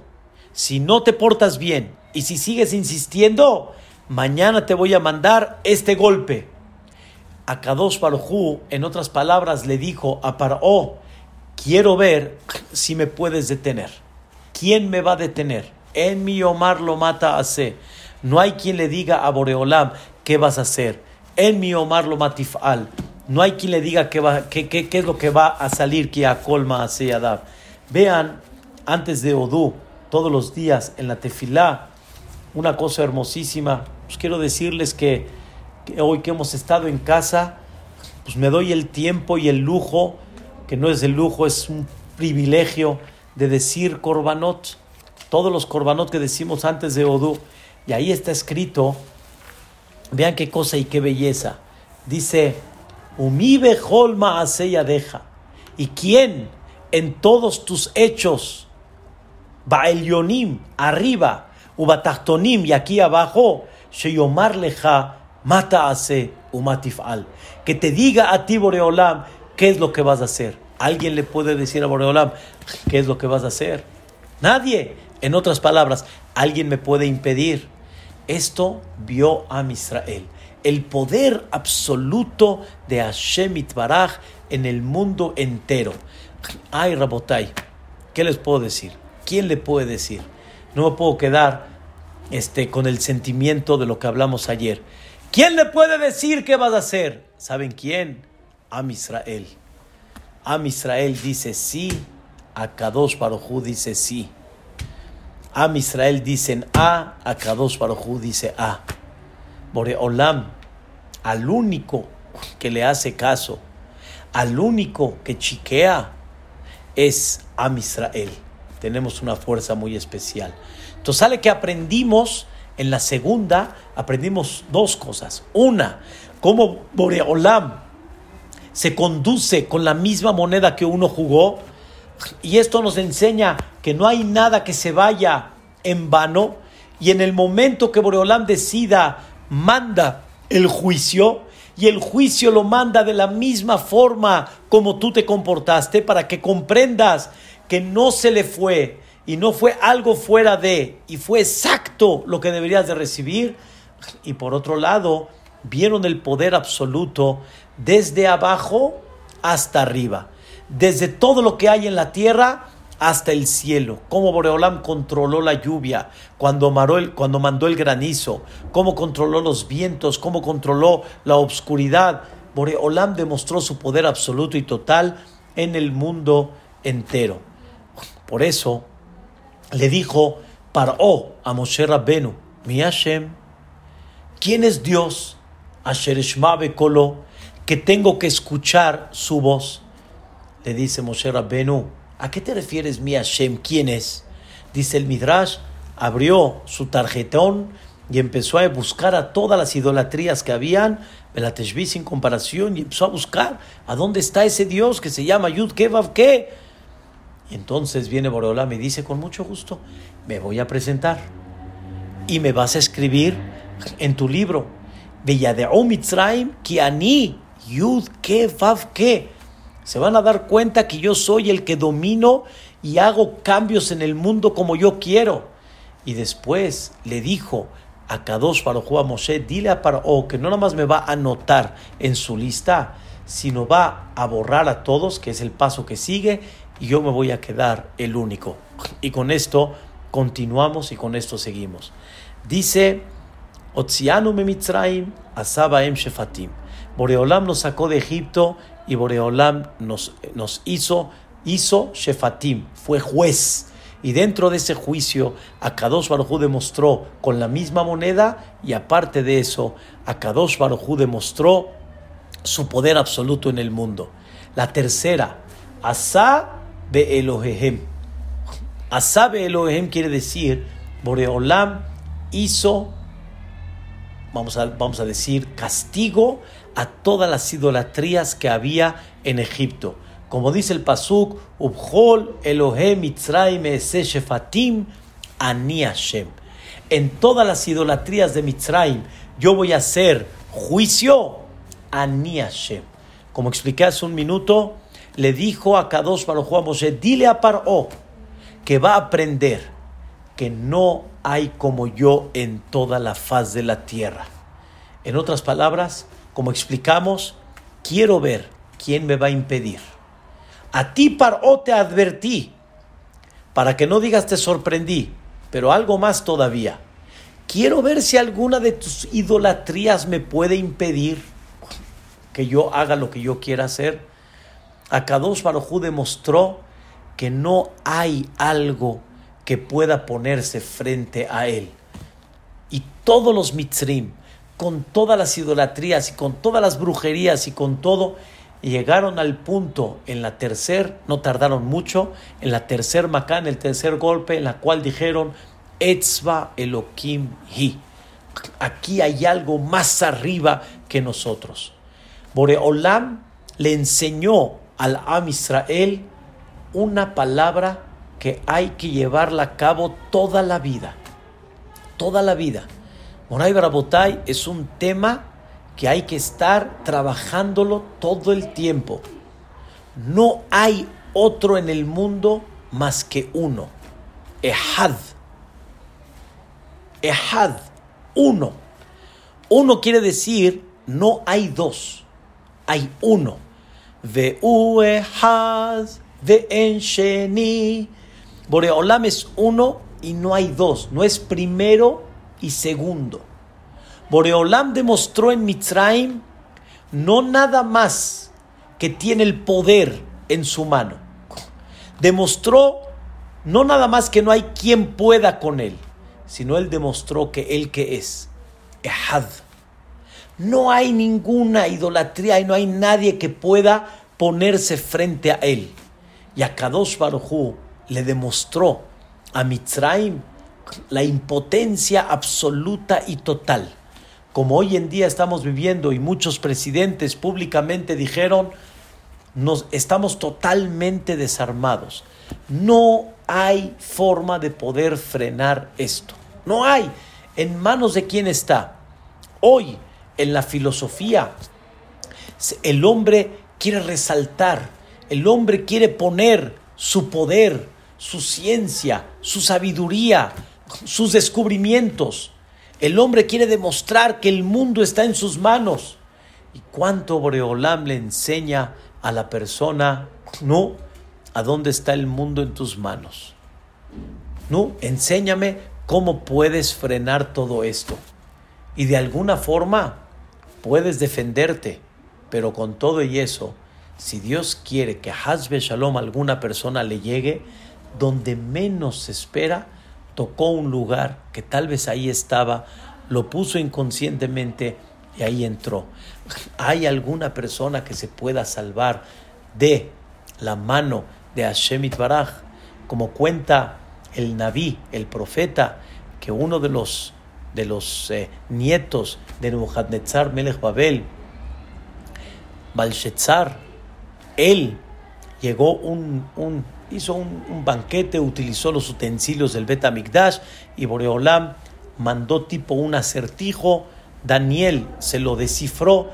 si no te portas bien y si sigues insistiendo, mañana te voy a mandar este golpe. A Kadosh Barujú, en otras palabras, le dijo a Paró: quiero ver si me puedes detener. ¿Quién me va a detener? En mi Omar lo mata a C. No hay quien le diga a Boreolam qué vas a hacer. En mi Omar lo matifal. no hay quien le diga qué, va, qué, qué, es lo que va a salir que a colma hace Adab. Vean, antes de Odú, todos los días en la tefilá, una cosa hermosísima. Pues quiero decirles que hoy que hemos estado en casa, pues me doy el tiempo y el lujo, que no es el lujo, es un privilegio de decir korbanot, todos los korbanot que decimos antes de Odú. Y ahí está escrito, vean qué cosa y qué belleza. Dice, Umibe holma ya deja. ¿Y quién en todos tus hechos, Baelionim, arriba, Ubatachtonim, y aquí abajo, Sheyomar leja, mata hace umatifal. Que te diga a ti, Boreolam, qué es lo que vas a hacer. ¿Alguien le puede decir a Boreolam qué es lo que vas a hacer? Nadie. En otras palabras, alguien me puede impedir. Esto vio a Israel el poder absoluto de Hashem Itbaraj en el mundo entero. Ay, Rabotai, ¿qué les puedo decir? ¿Quién le puede decir? No me puedo quedar este, con el sentimiento de lo que hablamos ayer. ¿Quién le puede decir qué vas a hacer? ¿Saben quién? Am Israel. Am Israel dice sí, a Kadosh Baruj dice sí. Am Israel dicen A, a Kadosh Baruj dice A. Boreolam al único que le hace caso, al único que chiquea, es a Israel. Tenemos una fuerza muy especial. Entonces sale que aprendimos en la segunda, aprendimos dos cosas. Una, cómo Boreolam se conduce con la misma moneda que uno jugó. Y esto nos enseña que no hay nada que se vaya en vano. Y en el momento que Boreolam decida, manda el juicio y el juicio lo manda de la misma forma como tú te comportaste para que comprendas que no se le fue y no fue algo fuera de y fue exacto lo que deberías de recibir y por otro lado vieron el poder absoluto desde abajo hasta arriba desde todo lo que hay en la tierra hasta el cielo, cómo Boreolam controló la lluvia cuando, cuando mandó el granizo, cómo controló los vientos, cómo controló la obscuridad. Boreolam demostró su poder absoluto y total en el mundo entero. Por eso le dijo Paró a Moshe Rabbenu, mi Hashem, ¿quién es Dios? Asher Kolo, que tengo que escuchar su voz. Le dice Moshe Rabbenu, ¿A qué te refieres, mi Hashem? ¿Quién es? Dice el Midrash, abrió su tarjetón y empezó a buscar a todas las idolatrías que habían, Belateshvi sin comparación, y empezó a buscar a dónde está ese Dios que se llama Yud Kevav Ke. Y entonces viene Boreolam y dice con mucho gusto, me voy a presentar y me vas a escribir en tu libro, Beyadeo Mitzrayim Kiani Yud Kevav Ke se van a dar cuenta que yo soy el que domino y hago cambios en el mundo como yo quiero. Y después le dijo a Kadosh Baruj a Moshe, dile a Paro que no nada más me va a anotar en su lista, sino va a borrar a todos, que es el paso que sigue, y yo me voy a quedar el único. Y con esto continuamos y con esto seguimos. Dice, Otzianu Mitzrayim, Asabaem Shefatim. Boreolam nos sacó de Egipto y Boreolam nos, nos hizo, hizo Shefatim, fue juez. Y dentro de ese juicio, Akadosh Baruj demostró con la misma moneda y aparte de eso, Akadosh Baruj demostró su poder absoluto en el mundo. La tercera, Asa be Elohehem. Asa be Elohehem quiere decir, Boreolam hizo, vamos a, vamos a decir, castigo a todas las idolatrías que había en Egipto. Como dice el Pasuk, Ubhol Elohem Shefatim Ani Hashem. En todas las idolatrías de Mitzrayim yo voy a hacer juicio Ani Hashem. Como expliqué hace un minuto, le dijo a Kadosh Baruj Hu Moshe, dile a Paró que va a aprender que no hay como yo en toda la faz de la tierra. En otras palabras, como explicamos, quiero ver quién me va a impedir. A ti, Paró, te advertí, para que no digas te sorprendí, pero algo más todavía. Quiero ver si alguna de tus idolatrías me puede impedir. que yo haga lo que yo quiera hacer. Akadosh Baruj demostró que no hay algo que pueda ponerse frente a él. Y todos los mitzrim, con todas las idolatrías y con todas las brujerías y con todo, llegaron al punto en la tercer, no tardaron mucho, en la tercer macán, el tercer golpe, en la cual dijeron, Etzva Elohim Hi. Aquí hay algo más arriba que nosotros. Boreolam le enseñó al Am Israel una palabra que hay que llevarla a cabo toda la vida. Toda la vida. Moray Barabotay es un tema que hay que estar trabajándolo todo el tiempo. No hay otro en el mundo más que uno. Ehad. Ehad. Uno. Uno quiere decir no hay dos. Hay uno. Ve'u ehad. Ve'en sheni. Boreolam es uno y no hay dos. No es primero y segundo. Boreolam demostró en Mitzrayim no nada más que tiene el poder en su mano. Demostró no nada más que no hay quien pueda con él, sino él demostró que él que es, Ehad. No hay ninguna idolatría y no hay nadie que pueda ponerse frente a él. Y a Kadosh Baruj le demostró a Mitzrayim la impotencia absoluta y total como hoy en día estamos viviendo y muchos presidentes públicamente dijeron, nos estamos totalmente desarmados. No hay forma de poder frenar esto. No hay. ¿En manos de quién está? Hoy, en la filosofía, el hombre quiere resaltar, el hombre quiere poner su poder, su ciencia, su sabiduría, sus descubrimientos el hombre quiere demostrar que el mundo está en sus manos. ¿Y cuánto Boreolam le enseña a la persona? No, ¿a dónde está el mundo en tus manos? No, enséñame cómo puedes frenar todo esto. Y de alguna forma puedes defenderte, pero con todo y eso, si Dios quiere que Hazbe Shalom a alguna persona le llegue, donde menos se espera, tocó un lugar que tal vez ahí estaba, lo puso inconscientemente y ahí entró. ¿Hay alguna persona que se pueda salvar de la mano de Hashem Baraj? Como cuenta el Naví, el profeta, que uno de los, de los eh, nietos de Nebuchadnezzar Melech Babel, Balshetzar, él llegó un, un hizo un, banquete, utilizó los utensilios del Bet y Boreolam mandó tipo un acertijo. Daniel se lo descifró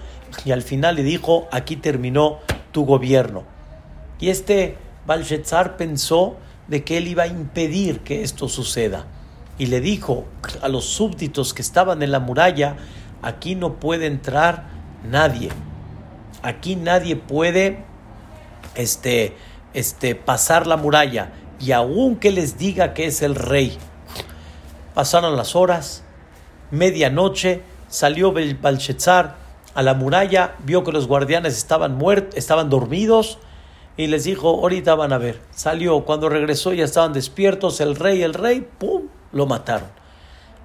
y al final le dijo: Aquí terminó tu gobierno. Y este Balshetzar pensó de que él iba a impedir que esto suceda. Y le dijo a los súbditos que estaban en la muralla: Aquí no puede entrar nadie. Aquí nadie puede este, este, pasar la muralla y aun que les diga que es el rey. Pasaron las horas, medianoche, salió Balshazar a la muralla, vio que los guardianes estaban muertos, estaban dormidos y les dijo, ahorita van a ver. Salió, cuando regresó ya estaban despiertos, el rey, el rey, ¡pum!, lo mataron.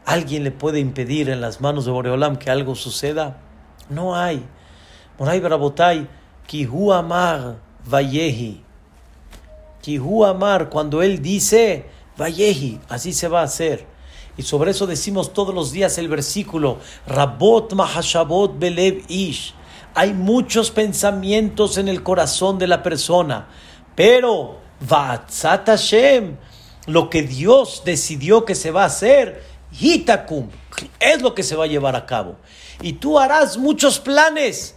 ¿Alguien le puede impedir en las manos de Boreolam que algo suceda? No hay. Moray Barabotay, Kihu Amar Vayehi. Kihu Amar, cuando él dice, Vayehi, así se va a hacer. Y sobre eso decimos todos los días el versículo, Rabot Mahashabot Belev Ish. Hay muchos pensamientos en el corazón de la persona, pero Vatzat Hashem, lo que Dios decidió que se va a hacer, Hitakum, es lo que se va a llevar a cabo. Y tú harás muchos planes,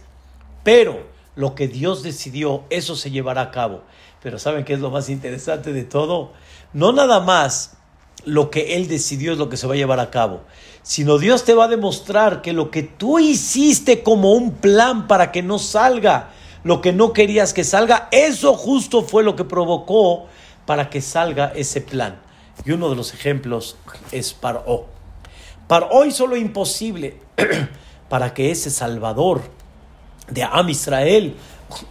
pero lo que Dios decidió, eso se llevará a cabo. Pero ¿saben qué es lo más interesante de todo? No nada más lo que Él decidió es lo que se va a llevar a cabo, sino Dios te va a demostrar que lo que tú hiciste como un plan para que no salga, lo que no querías que salga, eso justo fue lo que provocó para que salga ese plan. Y uno de los ejemplos es Paró. Paró hizo lo imposible [clears throat] para que ese Salvador de Am Israel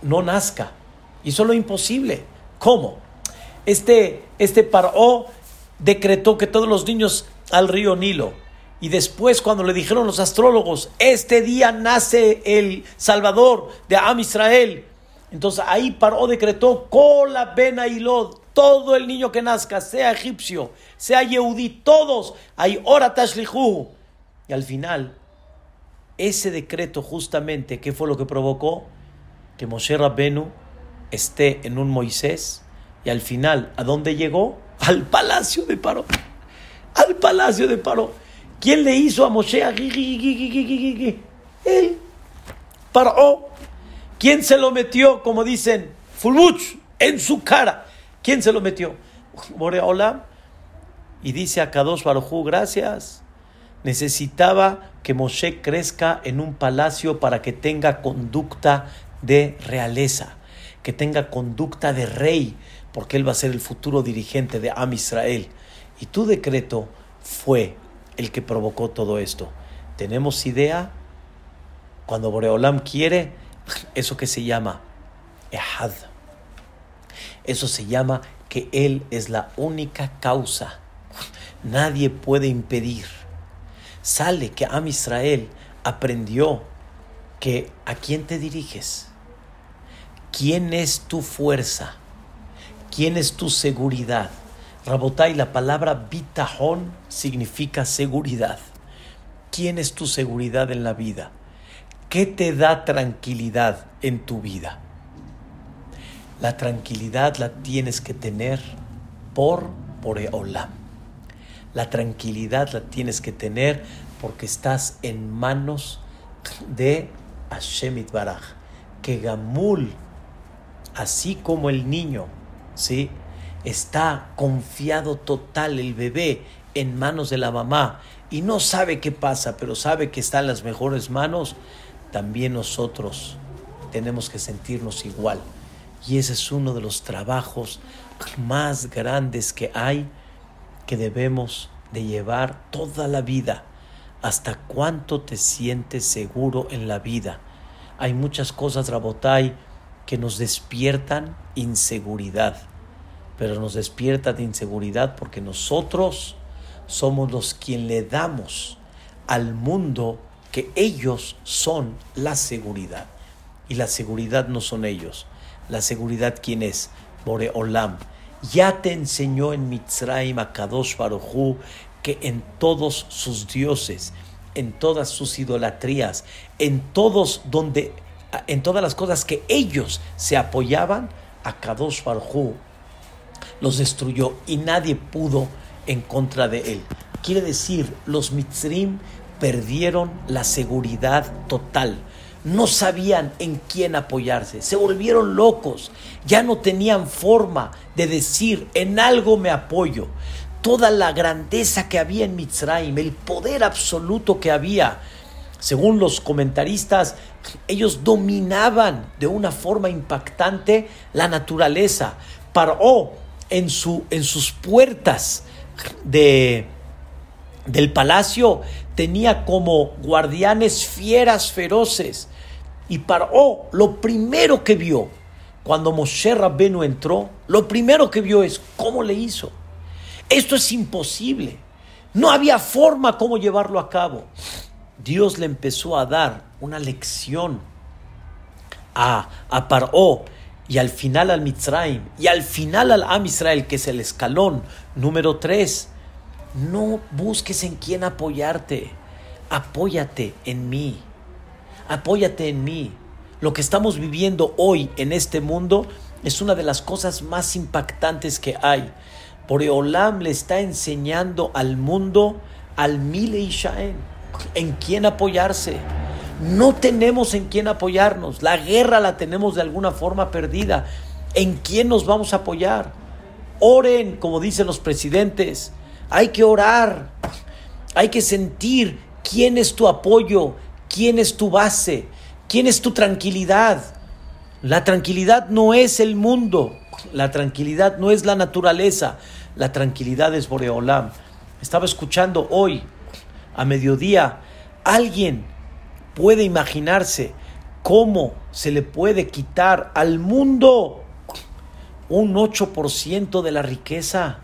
no nazca. Es lo imposible. ¿Cómo? Este, este Paró decretó que todos los niños al río Nilo. Y después, cuando le dijeron los astrólogos, este día nace el Salvador de Am Israel. Entonces ahí Paró decretó, Cola Bena Lod todo el niño que nazca, sea egipcio, sea yehudí, todos, hay hora tashlihu. Y al final, ese decreto justamente, ¿qué fue lo que provocó? Que Moshe Rabbenu esté en un Moisés y al final, ¿a dónde llegó? [laughs] Al palacio de Paró. Al palacio de Paró. ¿Quién le hizo a Moshe? Él. ¿Quién se lo metió, como dicen, Fulbuch, en su cara? ¿Quién se lo metió? [laughs] Y dice a Kadosh Barujú, gracias. Necesitaba que Moshe crezca en un palacio para que tenga conducta de realeza, que tenga conducta de rey, porque él va a ser el futuro dirigente de Am Israel. Y tu decreto fue el que provocó todo esto. ¿Tenemos idea? Cuando Boreolam quiere, eso que se llama Ehad eso se llama que Él es la única causa. Nadie puede impedir. Sale que Am Israel aprendió que a quién te diriges, quién es tu fuerza, quién es tu seguridad. Rabotai, la palabra bitajón significa seguridad. ¿Quién es tu seguridad en la vida? ¿Qué te da tranquilidad en tu vida? La tranquilidad la tienes que tener por Boreolam. La tranquilidad la tienes que tener porque estás en manos de Hashem Baraj. Que Gamul, así como el niño, ¿sí? está confiado total el bebé en manos de la mamá y no sabe qué pasa, pero sabe que está en las mejores manos, también nosotros tenemos que sentirnos igual. Y ese es uno de los trabajos más grandes que hay que debemos de llevar toda la vida. ¿Hasta cuánto te sientes seguro en la vida? Hay muchas cosas, Rabotai, que nos despiertan inseguridad. Pero nos despierta de inseguridad porque nosotros somos los quien le damos al mundo que ellos son la seguridad. Y la seguridad no son ellos. La seguridad, ¿quién es? Boreolam. Ya te enseñó en Mitzrayim a Kadosh Baruchu que en todos sus dioses, en todas sus idolatrías, en todos donde, en todas las cosas que ellos se apoyaban, a Kadosh Baruchu los destruyó y nadie pudo en contra de él. Quiere decir, los Mitzrim perdieron la seguridad total no sabían en quién apoyarse, se volvieron locos, ya no tenían forma de decir en algo me apoyo. Toda la grandeza que había en Mitzrayim, el poder absoluto que había, según los comentaristas, ellos dominaban de una forma impactante la naturaleza. Paró en, su, en sus puertas de, del palacio tenía como guardianes fieras feroces y Paró, lo primero que vio cuando Moshe Rabbenu entró, lo primero que vio es cómo le hizo. Esto es imposible. No había forma cómo llevarlo a cabo. Dios le empezó a dar una lección a, a Paró y al final al Mitzrayim y al final al Am Israel, que es el escalón número 3. No busques en quién apoyarte, apóyate en mí apóyate en mí. Lo que estamos viviendo hoy en este mundo es una de las cosas más impactantes que hay. Boreolam le está enseñando al mundo, al Mile Ishaen, en quién apoyarse. No tenemos en quién apoyarnos. La guerra la tenemos de alguna forma perdida. ¿En quién nos vamos a apoyar? Oren, como dicen los presidentes. Hay que orar. Hay que sentir quién es tu apoyo, ¿Quién es tu base? ¿Quién es tu tranquilidad? La tranquilidad no es el mundo, la tranquilidad no es la naturaleza, la tranquilidad es Boreolam. Estaba escuchando hoy, a mediodía, alguien puede imaginarse ¿Cómo se le puede quitar al mundo un 8% de la riqueza?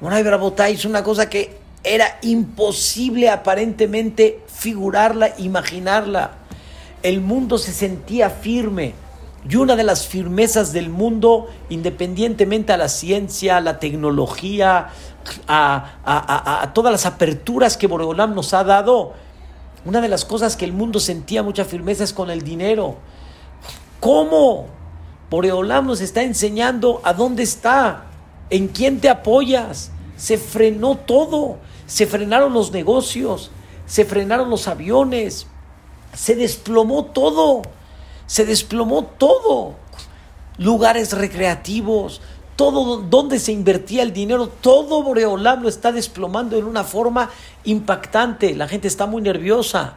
Moray es una cosa que era imposible aparentemente figurarla, imaginarla. El mundo se sentía firme. Y una de las firmezas del mundo, independientemente a la ciencia, a la tecnología, a, todas las aperturas que Boreolam nos ha dado, una de las cosas que el mundo sentía mucha firmeza es con el dinero. ¿Cómo? Boreolam nos está enseñando a dónde está, en quién te apoyas. Se frenó todo, se frenaron los negocios, se frenaron los aviones, se desplomó todo, se desplomó todo. Lugares recreativos, todo donde se invertía el dinero, todo Boreolam lo está desplomando en una forma impactante. La gente está muy nerviosa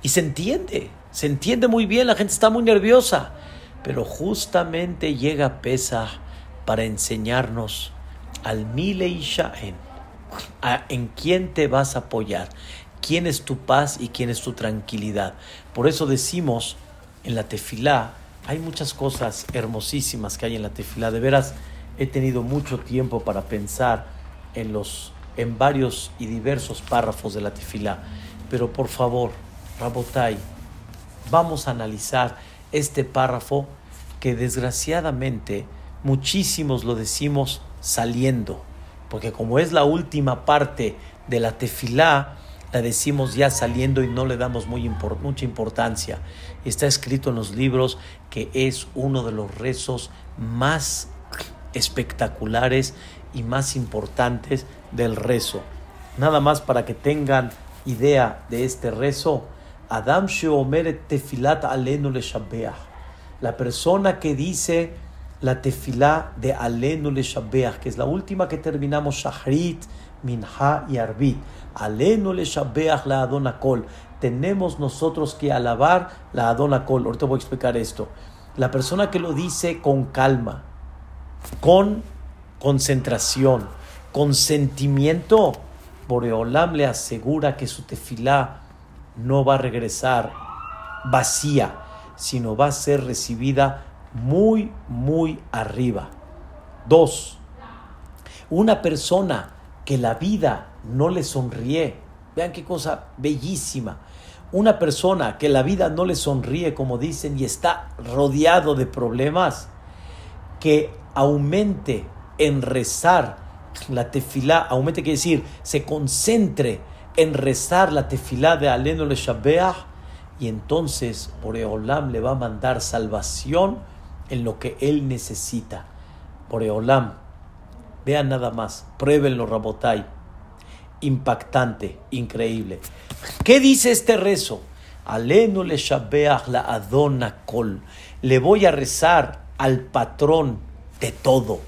y se entiende, se entiende muy bien, la gente está muy nerviosa. Pero justamente llega Pesa para enseñarnos al Mile y en quién te vas a apoyar, quién es tu paz y quién es tu tranquilidad. Por eso decimos en la tefilá, hay muchas cosas hermosísimas que hay en la tefilá, de veras he tenido mucho tiempo para pensar en los en varios y diversos párrafos de la tefilá, pero por favor, Rabotai, vamos a analizar este párrafo que desgraciadamente muchísimos lo decimos saliendo, porque como es la última parte de la tefilá, la decimos ya saliendo y no le damos muy mucha importancia. Está escrito en los libros que es uno de los rezos más espectaculares y más importantes del rezo. Nada más para que tengan idea de este rezo. Adam Sheomer Tefilat Alenu Le La persona que dice la tefilá de Alenu Le que es la última que terminamos, Shahrit, Minha y Arbit. Alenu Le la Adonakol. Tenemos nosotros que alabar la Adonakol. Ahorita voy a explicar esto. La persona que lo dice con calma, con concentración, con sentimiento, Boreolam le asegura que su tefilá no va a regresar vacía, sino va a ser recibida muy, muy arriba. Dos, una persona que la vida no le sonríe, vean qué cosa bellísima. Una persona que la vida no le sonríe, como dicen, y está rodeado de problemas, que aumente en rezar la tefilá, aumente quiere decir, se concentre en rezar la tefilá de Aleno le Shabbeah, y entonces Boreolam le va a mandar salvación en lo que él necesita. Boreolam, vean nada más, pruébenlo, Rabotai. Impactante, increíble. ¿Qué dice este rezo? Aleno le la Adona Kol. Le voy a rezar al patrón de todo.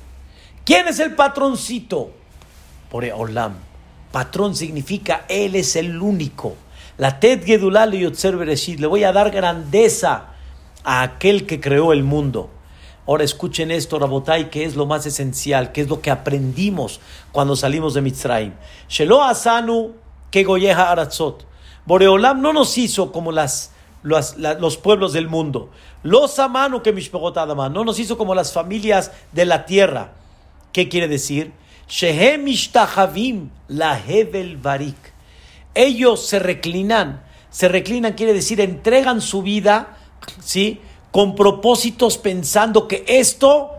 ¿Quién es el patroncito? Por Olam. Patrón significa Él es el único. La Ted Gedulal y Le voy a dar grandeza a aquel que creó el mundo. Ahora escuchen esto, Rabotai, que es lo más esencial, que es lo que aprendimos cuando salimos de Mitzrayim. Shelo Asanu que Goyeha Aratzot. Boreolam no nos hizo como las los, pueblos del mundo. Los amanu que no nos hizo como las familias de la tierra. ¿Qué quiere decir? Shehem la hevel barik. Ellos se reclinan, se reclinan quiere decir entregan su vida, ¿sí? Con propósitos pensando que esto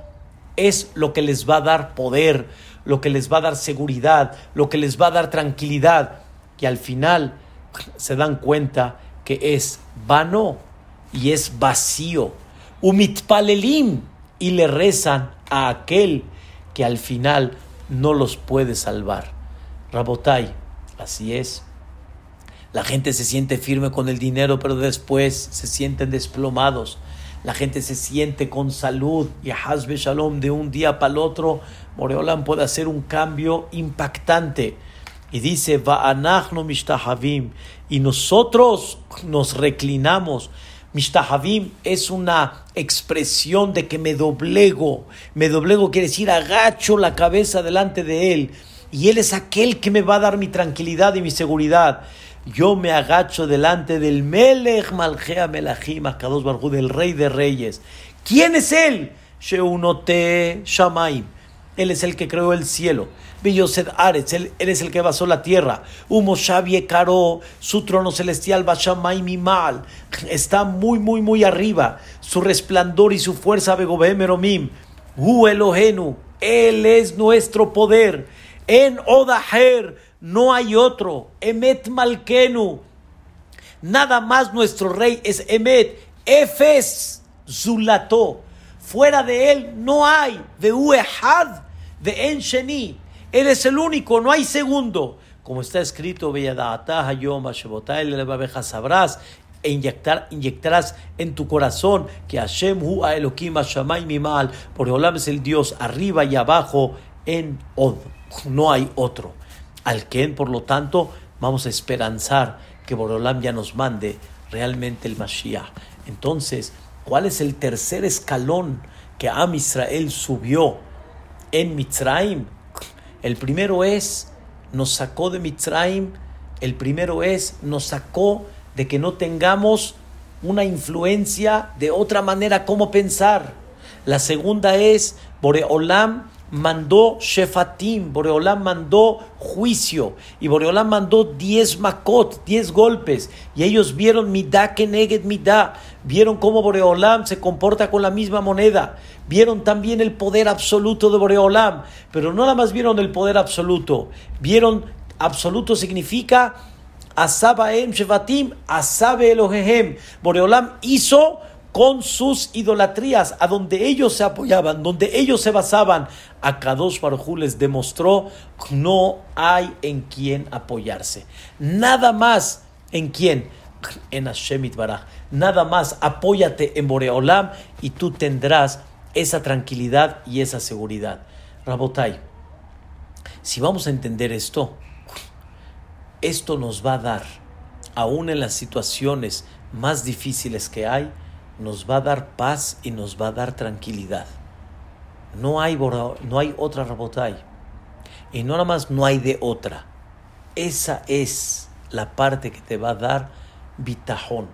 es lo que les va a dar poder, lo que les va a dar seguridad, lo que les va a dar tranquilidad. Y al final se dan cuenta es vano y es vacío. Umitpalelim y le rezan a aquel que al final no los puede salvar. Rabotai, así es. La gente se siente firme con el dinero, pero después se sienten desplomados. La gente se siente con salud y Hazbe Shalom de un día para el otro. Moreolam puede hacer un cambio impactante. Y dice, Va'anachno mishtahavim. Y nosotros nos reclinamos. Mishtahavim es una expresión de que me doblego. Me doblego quiere decir agacho la cabeza delante de Él. Y Él es aquel que me va a dar mi tranquilidad y mi seguridad. yo me agacho delante del Melech Malchea Melachim, Akados Barjú, del Rey de Reyes. ¿Quién es él? Sheunote Shamaim. Él es el que creó el cielo. Él, es el que basó la tierra. Humo Shabie Caro, su trono celestial, Bashamaim Mal. Está muy, muy, muy arriba. Su resplandor y su fuerza, Begobemeromim. Hu Elohenu, él es nuestro poder. En Odaher no hay otro. Emet Malkenu. Nada más nuestro rey es Emet. Efes Zulato. Fuera de él no hay. De Uehad, de Ensheni. Él es el único, no hay segundo. Como está escrito, sabrás e inyectar, inyectarás en tu corazón que Hashem hu Elohim Hashamay mimal, porque Olam es el Dios arriba y abajo en Od. No hay otro. Al que, por lo tanto, vamos a esperanzar que Borolam ya nos mande realmente el Mashiach. Entonces, ¿cuál es el tercer escalón que Am Israel subió en Mitzrayim? El primero es, nos sacó de Mitzrayim, el primero es, nos sacó de que no tengamos una influencia de otra manera como pensar. La segunda es, Boreolam mandó Shefatim, Boreolam mandó juicio y Boreolam mandó diez makot, diez golpes y ellos vieron midá que neget midá, vieron cómo Boreolam se comporta con la misma moneda, vieron también el poder absoluto de Boreolam, pero no nada más vieron el poder absoluto, vieron absoluto significa Asabaem Shefatim, Asabe Elohehem, Boreolam hizo con sus idolatrías, a donde ellos se apoyaban, donde ellos se basaban, a Kadosh Baruj les demostró no hay en quién apoyarse. Nada más en quién, en Hashem Baraj. Nada más apóyate en Boreolam y tú tendrás esa tranquilidad y esa seguridad. Rabotai, si vamos a entender esto, esto nos va a dar, aún en las situaciones más difíciles que hay, nos va a dar paz y nos va a dar tranquilidad. No hay, no hay otra Rabotai. Y no nada más no hay de otra. Esa es la parte que te va a dar bitajón.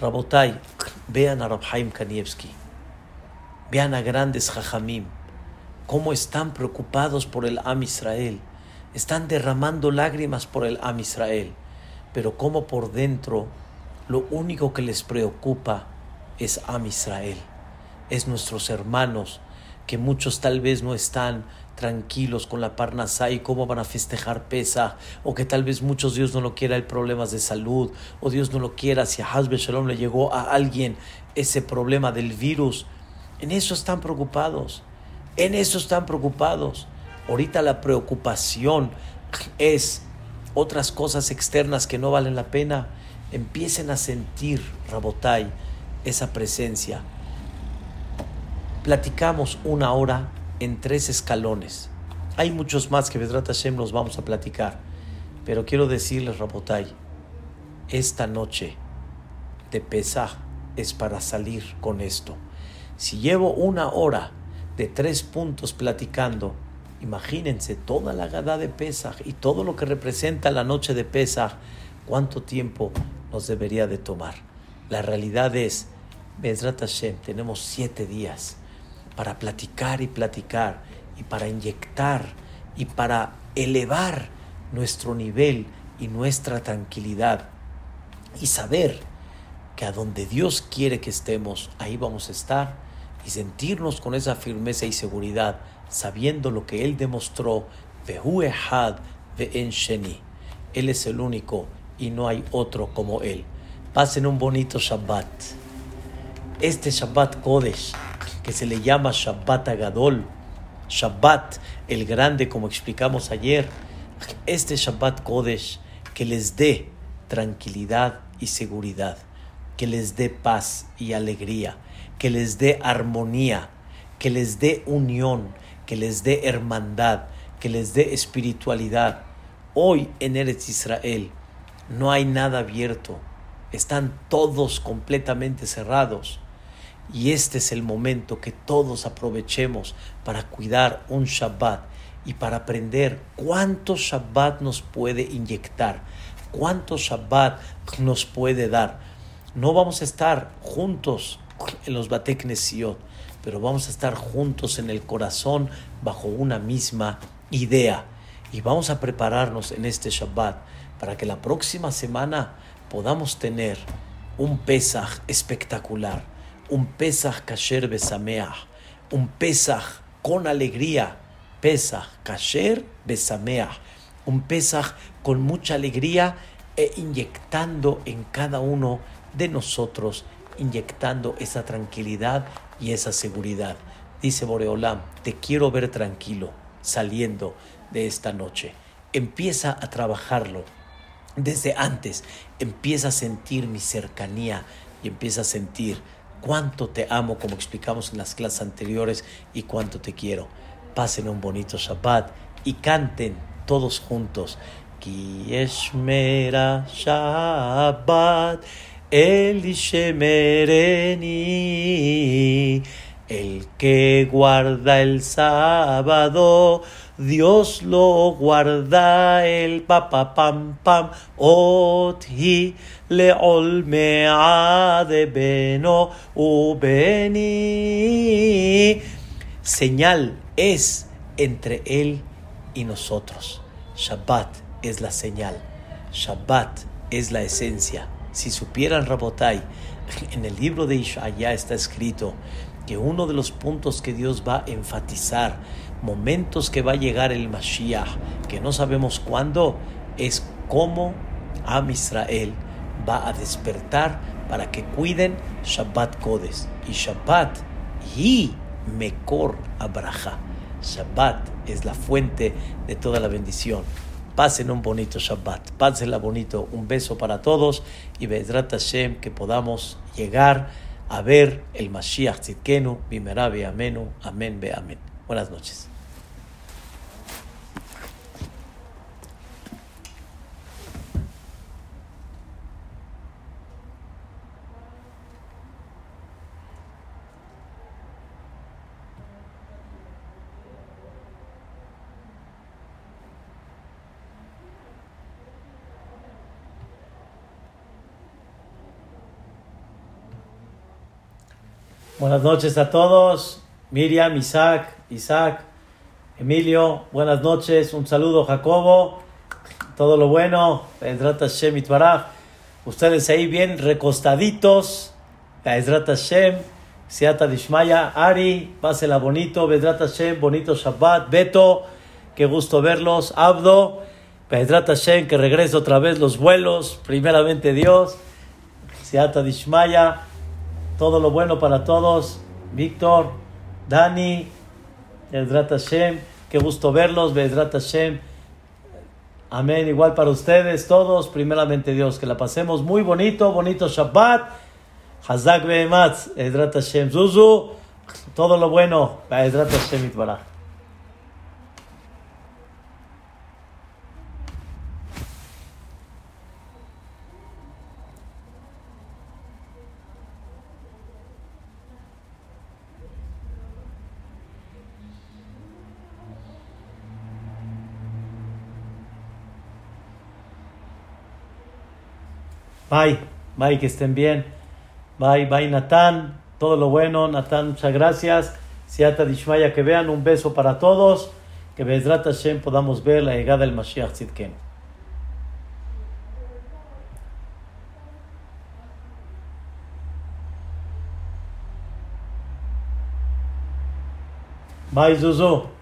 Rabotai, vean a Rabhaim Kanievski. Vean a grandes Jajamim. Cómo están preocupados por el Am Israel. Están derramando lágrimas por el Am Israel. Pero cómo por dentro lo único que les preocupa es Am Israel, es nuestros hermanos, que muchos tal vez no están tranquilos con la Parnasá y cómo van a festejar Pesa, o que tal vez muchos Dios no lo quiera el problemas de salud, o Dios no lo quiera si a Hasbe Shalom le llegó a alguien ese problema del virus. En eso están preocupados, en eso están preocupados. Ahorita la preocupación es otras cosas externas que no valen la pena. Empiecen a sentir, Rabotai, esa presencia. Platicamos una hora en tres escalones. Hay muchos más que Vedrat Hashem nos vamos a platicar. Pero quiero decirles, Rabotai, esta noche de Pesaj es para salir con esto. Si llevo una hora de tres puntos platicando, imagínense toda la gada de Pesaj y todo lo que representa la noche de Pesaj, cuánto tiempo nos debería de tomar. La realidad es Bezrat tenemos siete días para platicar y platicar y para inyectar y para elevar nuestro nivel y nuestra tranquilidad y saber que a donde Dios quiere que estemos, ahí vamos a estar y sentirnos con esa firmeza y seguridad, sabiendo lo que Él demostró, Ehad Sheni. Él es el único y no hay otro como Él. Pasen un bonito Shabbat este Shabbat Kodesh, que se le llama Shabbat Agadol, Shabbat el grande, como explicamos ayer, este Shabbat Kodesh que les dé tranquilidad y seguridad, que les dé paz y alegría, que les dé armonía, que les dé unión, que les dé hermandad, que les dé espiritualidad. Hoy en Eretz Israel no hay nada abierto, están todos completamente cerrados. Y este es el momento que todos aprovechemos para cuidar un Shabbat y para aprender cuánto Shabbat nos puede inyectar, ¿Cuánto Shabbat nos puede dar? No vamos a estar juntos en los Bateknesiot, pero vamos a estar juntos en el corazón bajo una misma idea. Y vamos a prepararnos en este Shabbat para que la próxima semana podamos tener un Pesach espectacular, un Pesach Kasher Besameach, un Pesach con alegría, Pesach Kasher Besameach, un Pesach con mucha alegría e inyectando en cada uno de nosotros, inyectando esa tranquilidad y esa seguridad. Dice Boreolam, te quiero ver tranquilo saliendo de esta noche. Empieza a trabajarlo desde antes. Empieza a sentir mi cercanía y empieza a sentir cuánto te amo, como explicamos en las clases anteriores, y cuánto te quiero. Pasen un bonito Shabbat y canten todos juntos. Kieshmera Shabbat el el que guarda el sábado, Dios lo guarda el papa pam pam, oti le olmea de beno ubeni. Señal es entre él y nosotros. Shabbat es la señal. Shabbat es la esencia. Si supieran Rabotai, [laughs] en el libro de Ishaya está escrito que uno de los puntos que Dios va a enfatizar, momentos que va a llegar el Mashiach, que no sabemos cuándo, es cómo Am Israel va a despertar para que cuiden Shabbat Kodes. Y Shabbat y Mekor Abraha. Shabbat es la fuente de toda la bendición. Pasen un bonito Shabbat, pásenla bonito. Un beso para todos y Bezrat Hashem que podamos llegar a ver el Mashiach Tzidkenu, Bimerabe Amenu, Amén Be Amén. Buenas noches. Buenas noches a todos. Miriam, Isaac, Isaac, Emilio, buenas noches. Un saludo, Jacobo. Todo lo bueno. Ustedes ahí bien recostaditos. Ezrat Hashem. Siata Dishmaya. Ari, pásela bonito. Bedrat Hashem, bonito Shabbat. Beto, qué gusto verlos. Abdo, Bedrat Hashem, que regrese otra vez los vuelos. Primeramente Dios. Siata Dishmaya todo lo bueno para todos. Víctor, Dani, Bedrat Hashem, qué gusto verlos, Bedrat Hashem. Amén, igual para ustedes todos, primeramente Dios, que la pasemos muy bonito, bonito Shabbat. Hazak Behematz, Bedrat Hashem, Zuzu, todo lo bueno, Bedrat Hashem Itbaraj. Bye, bye, que estén bien. Bye, bye, Natán. Todo lo bueno, Natán, muchas gracias. Siata Dishmaya, que vean un beso para todos. Que Bezrat Hashem podamos ver la llegada del Mashiach Tzidken. Bye, Zuzu.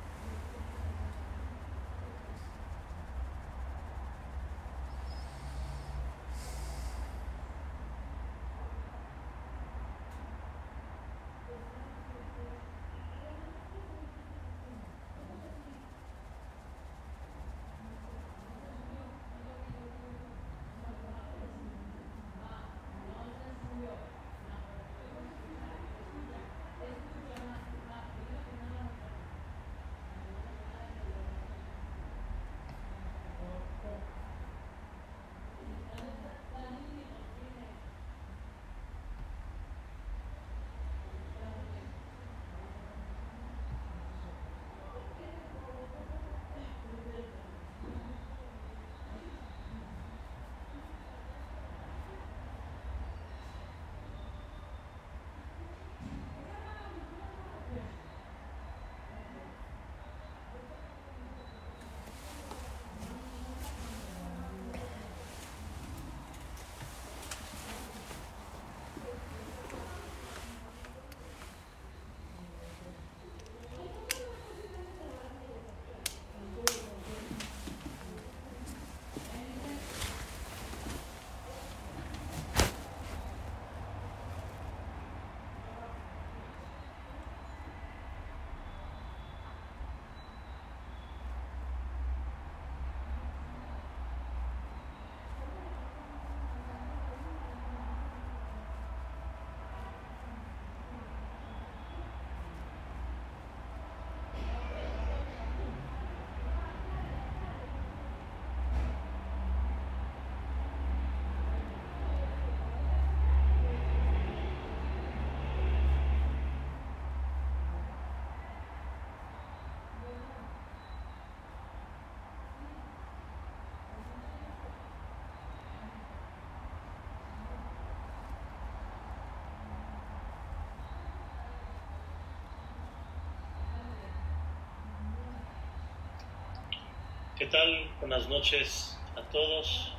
¿Qué tal? Buenas noches a todos.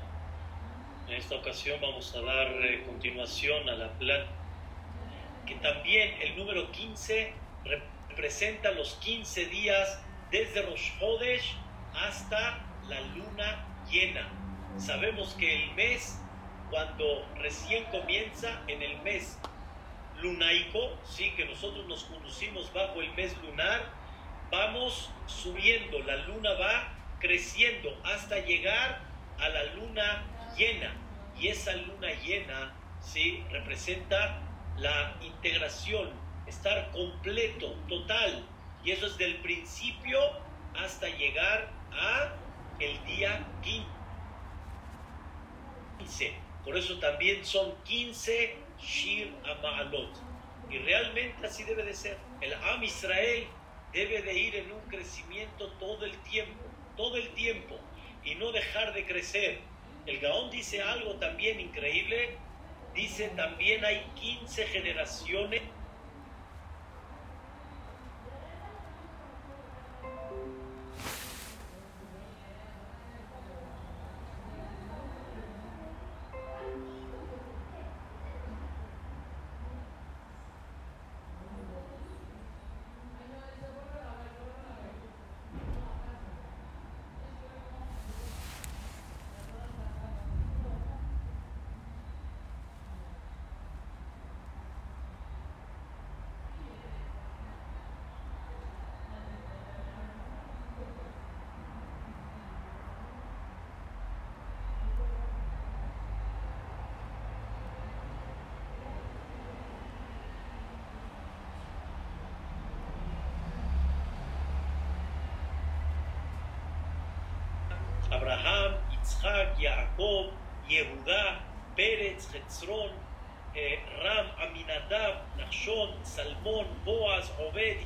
En esta ocasión vamos a dar eh, continuación a la plan que también el número 15 representa los 15 días desde Rosh Hodesh hasta la luna llena. Sabemos que el mes, cuando recién comienza en el mes lunaico, sí, que nosotros nos conducimos bajo el mes lunar, vamos subiendo, la luna va creciendo hasta llegar a la luna llena. Y esa luna llena, ¿sí? Representa la integración, estar completo, total. Y eso es del principio hasta llegar a el día 15. Por eso también son 15 Shir Amaalot. Y realmente así debe de ser. El Am Israel debe de ir en un crecimiento todo el tiempo todo el tiempo y no dejar de crecer. El Gaón dice algo también increíble, dice también hay 15 generaciones Abraham, Yitzhak, Jacob, Yehuda, Pérez, Hetzron, Ram, Aminadab, Nachshon, Salmón, Boaz, Obed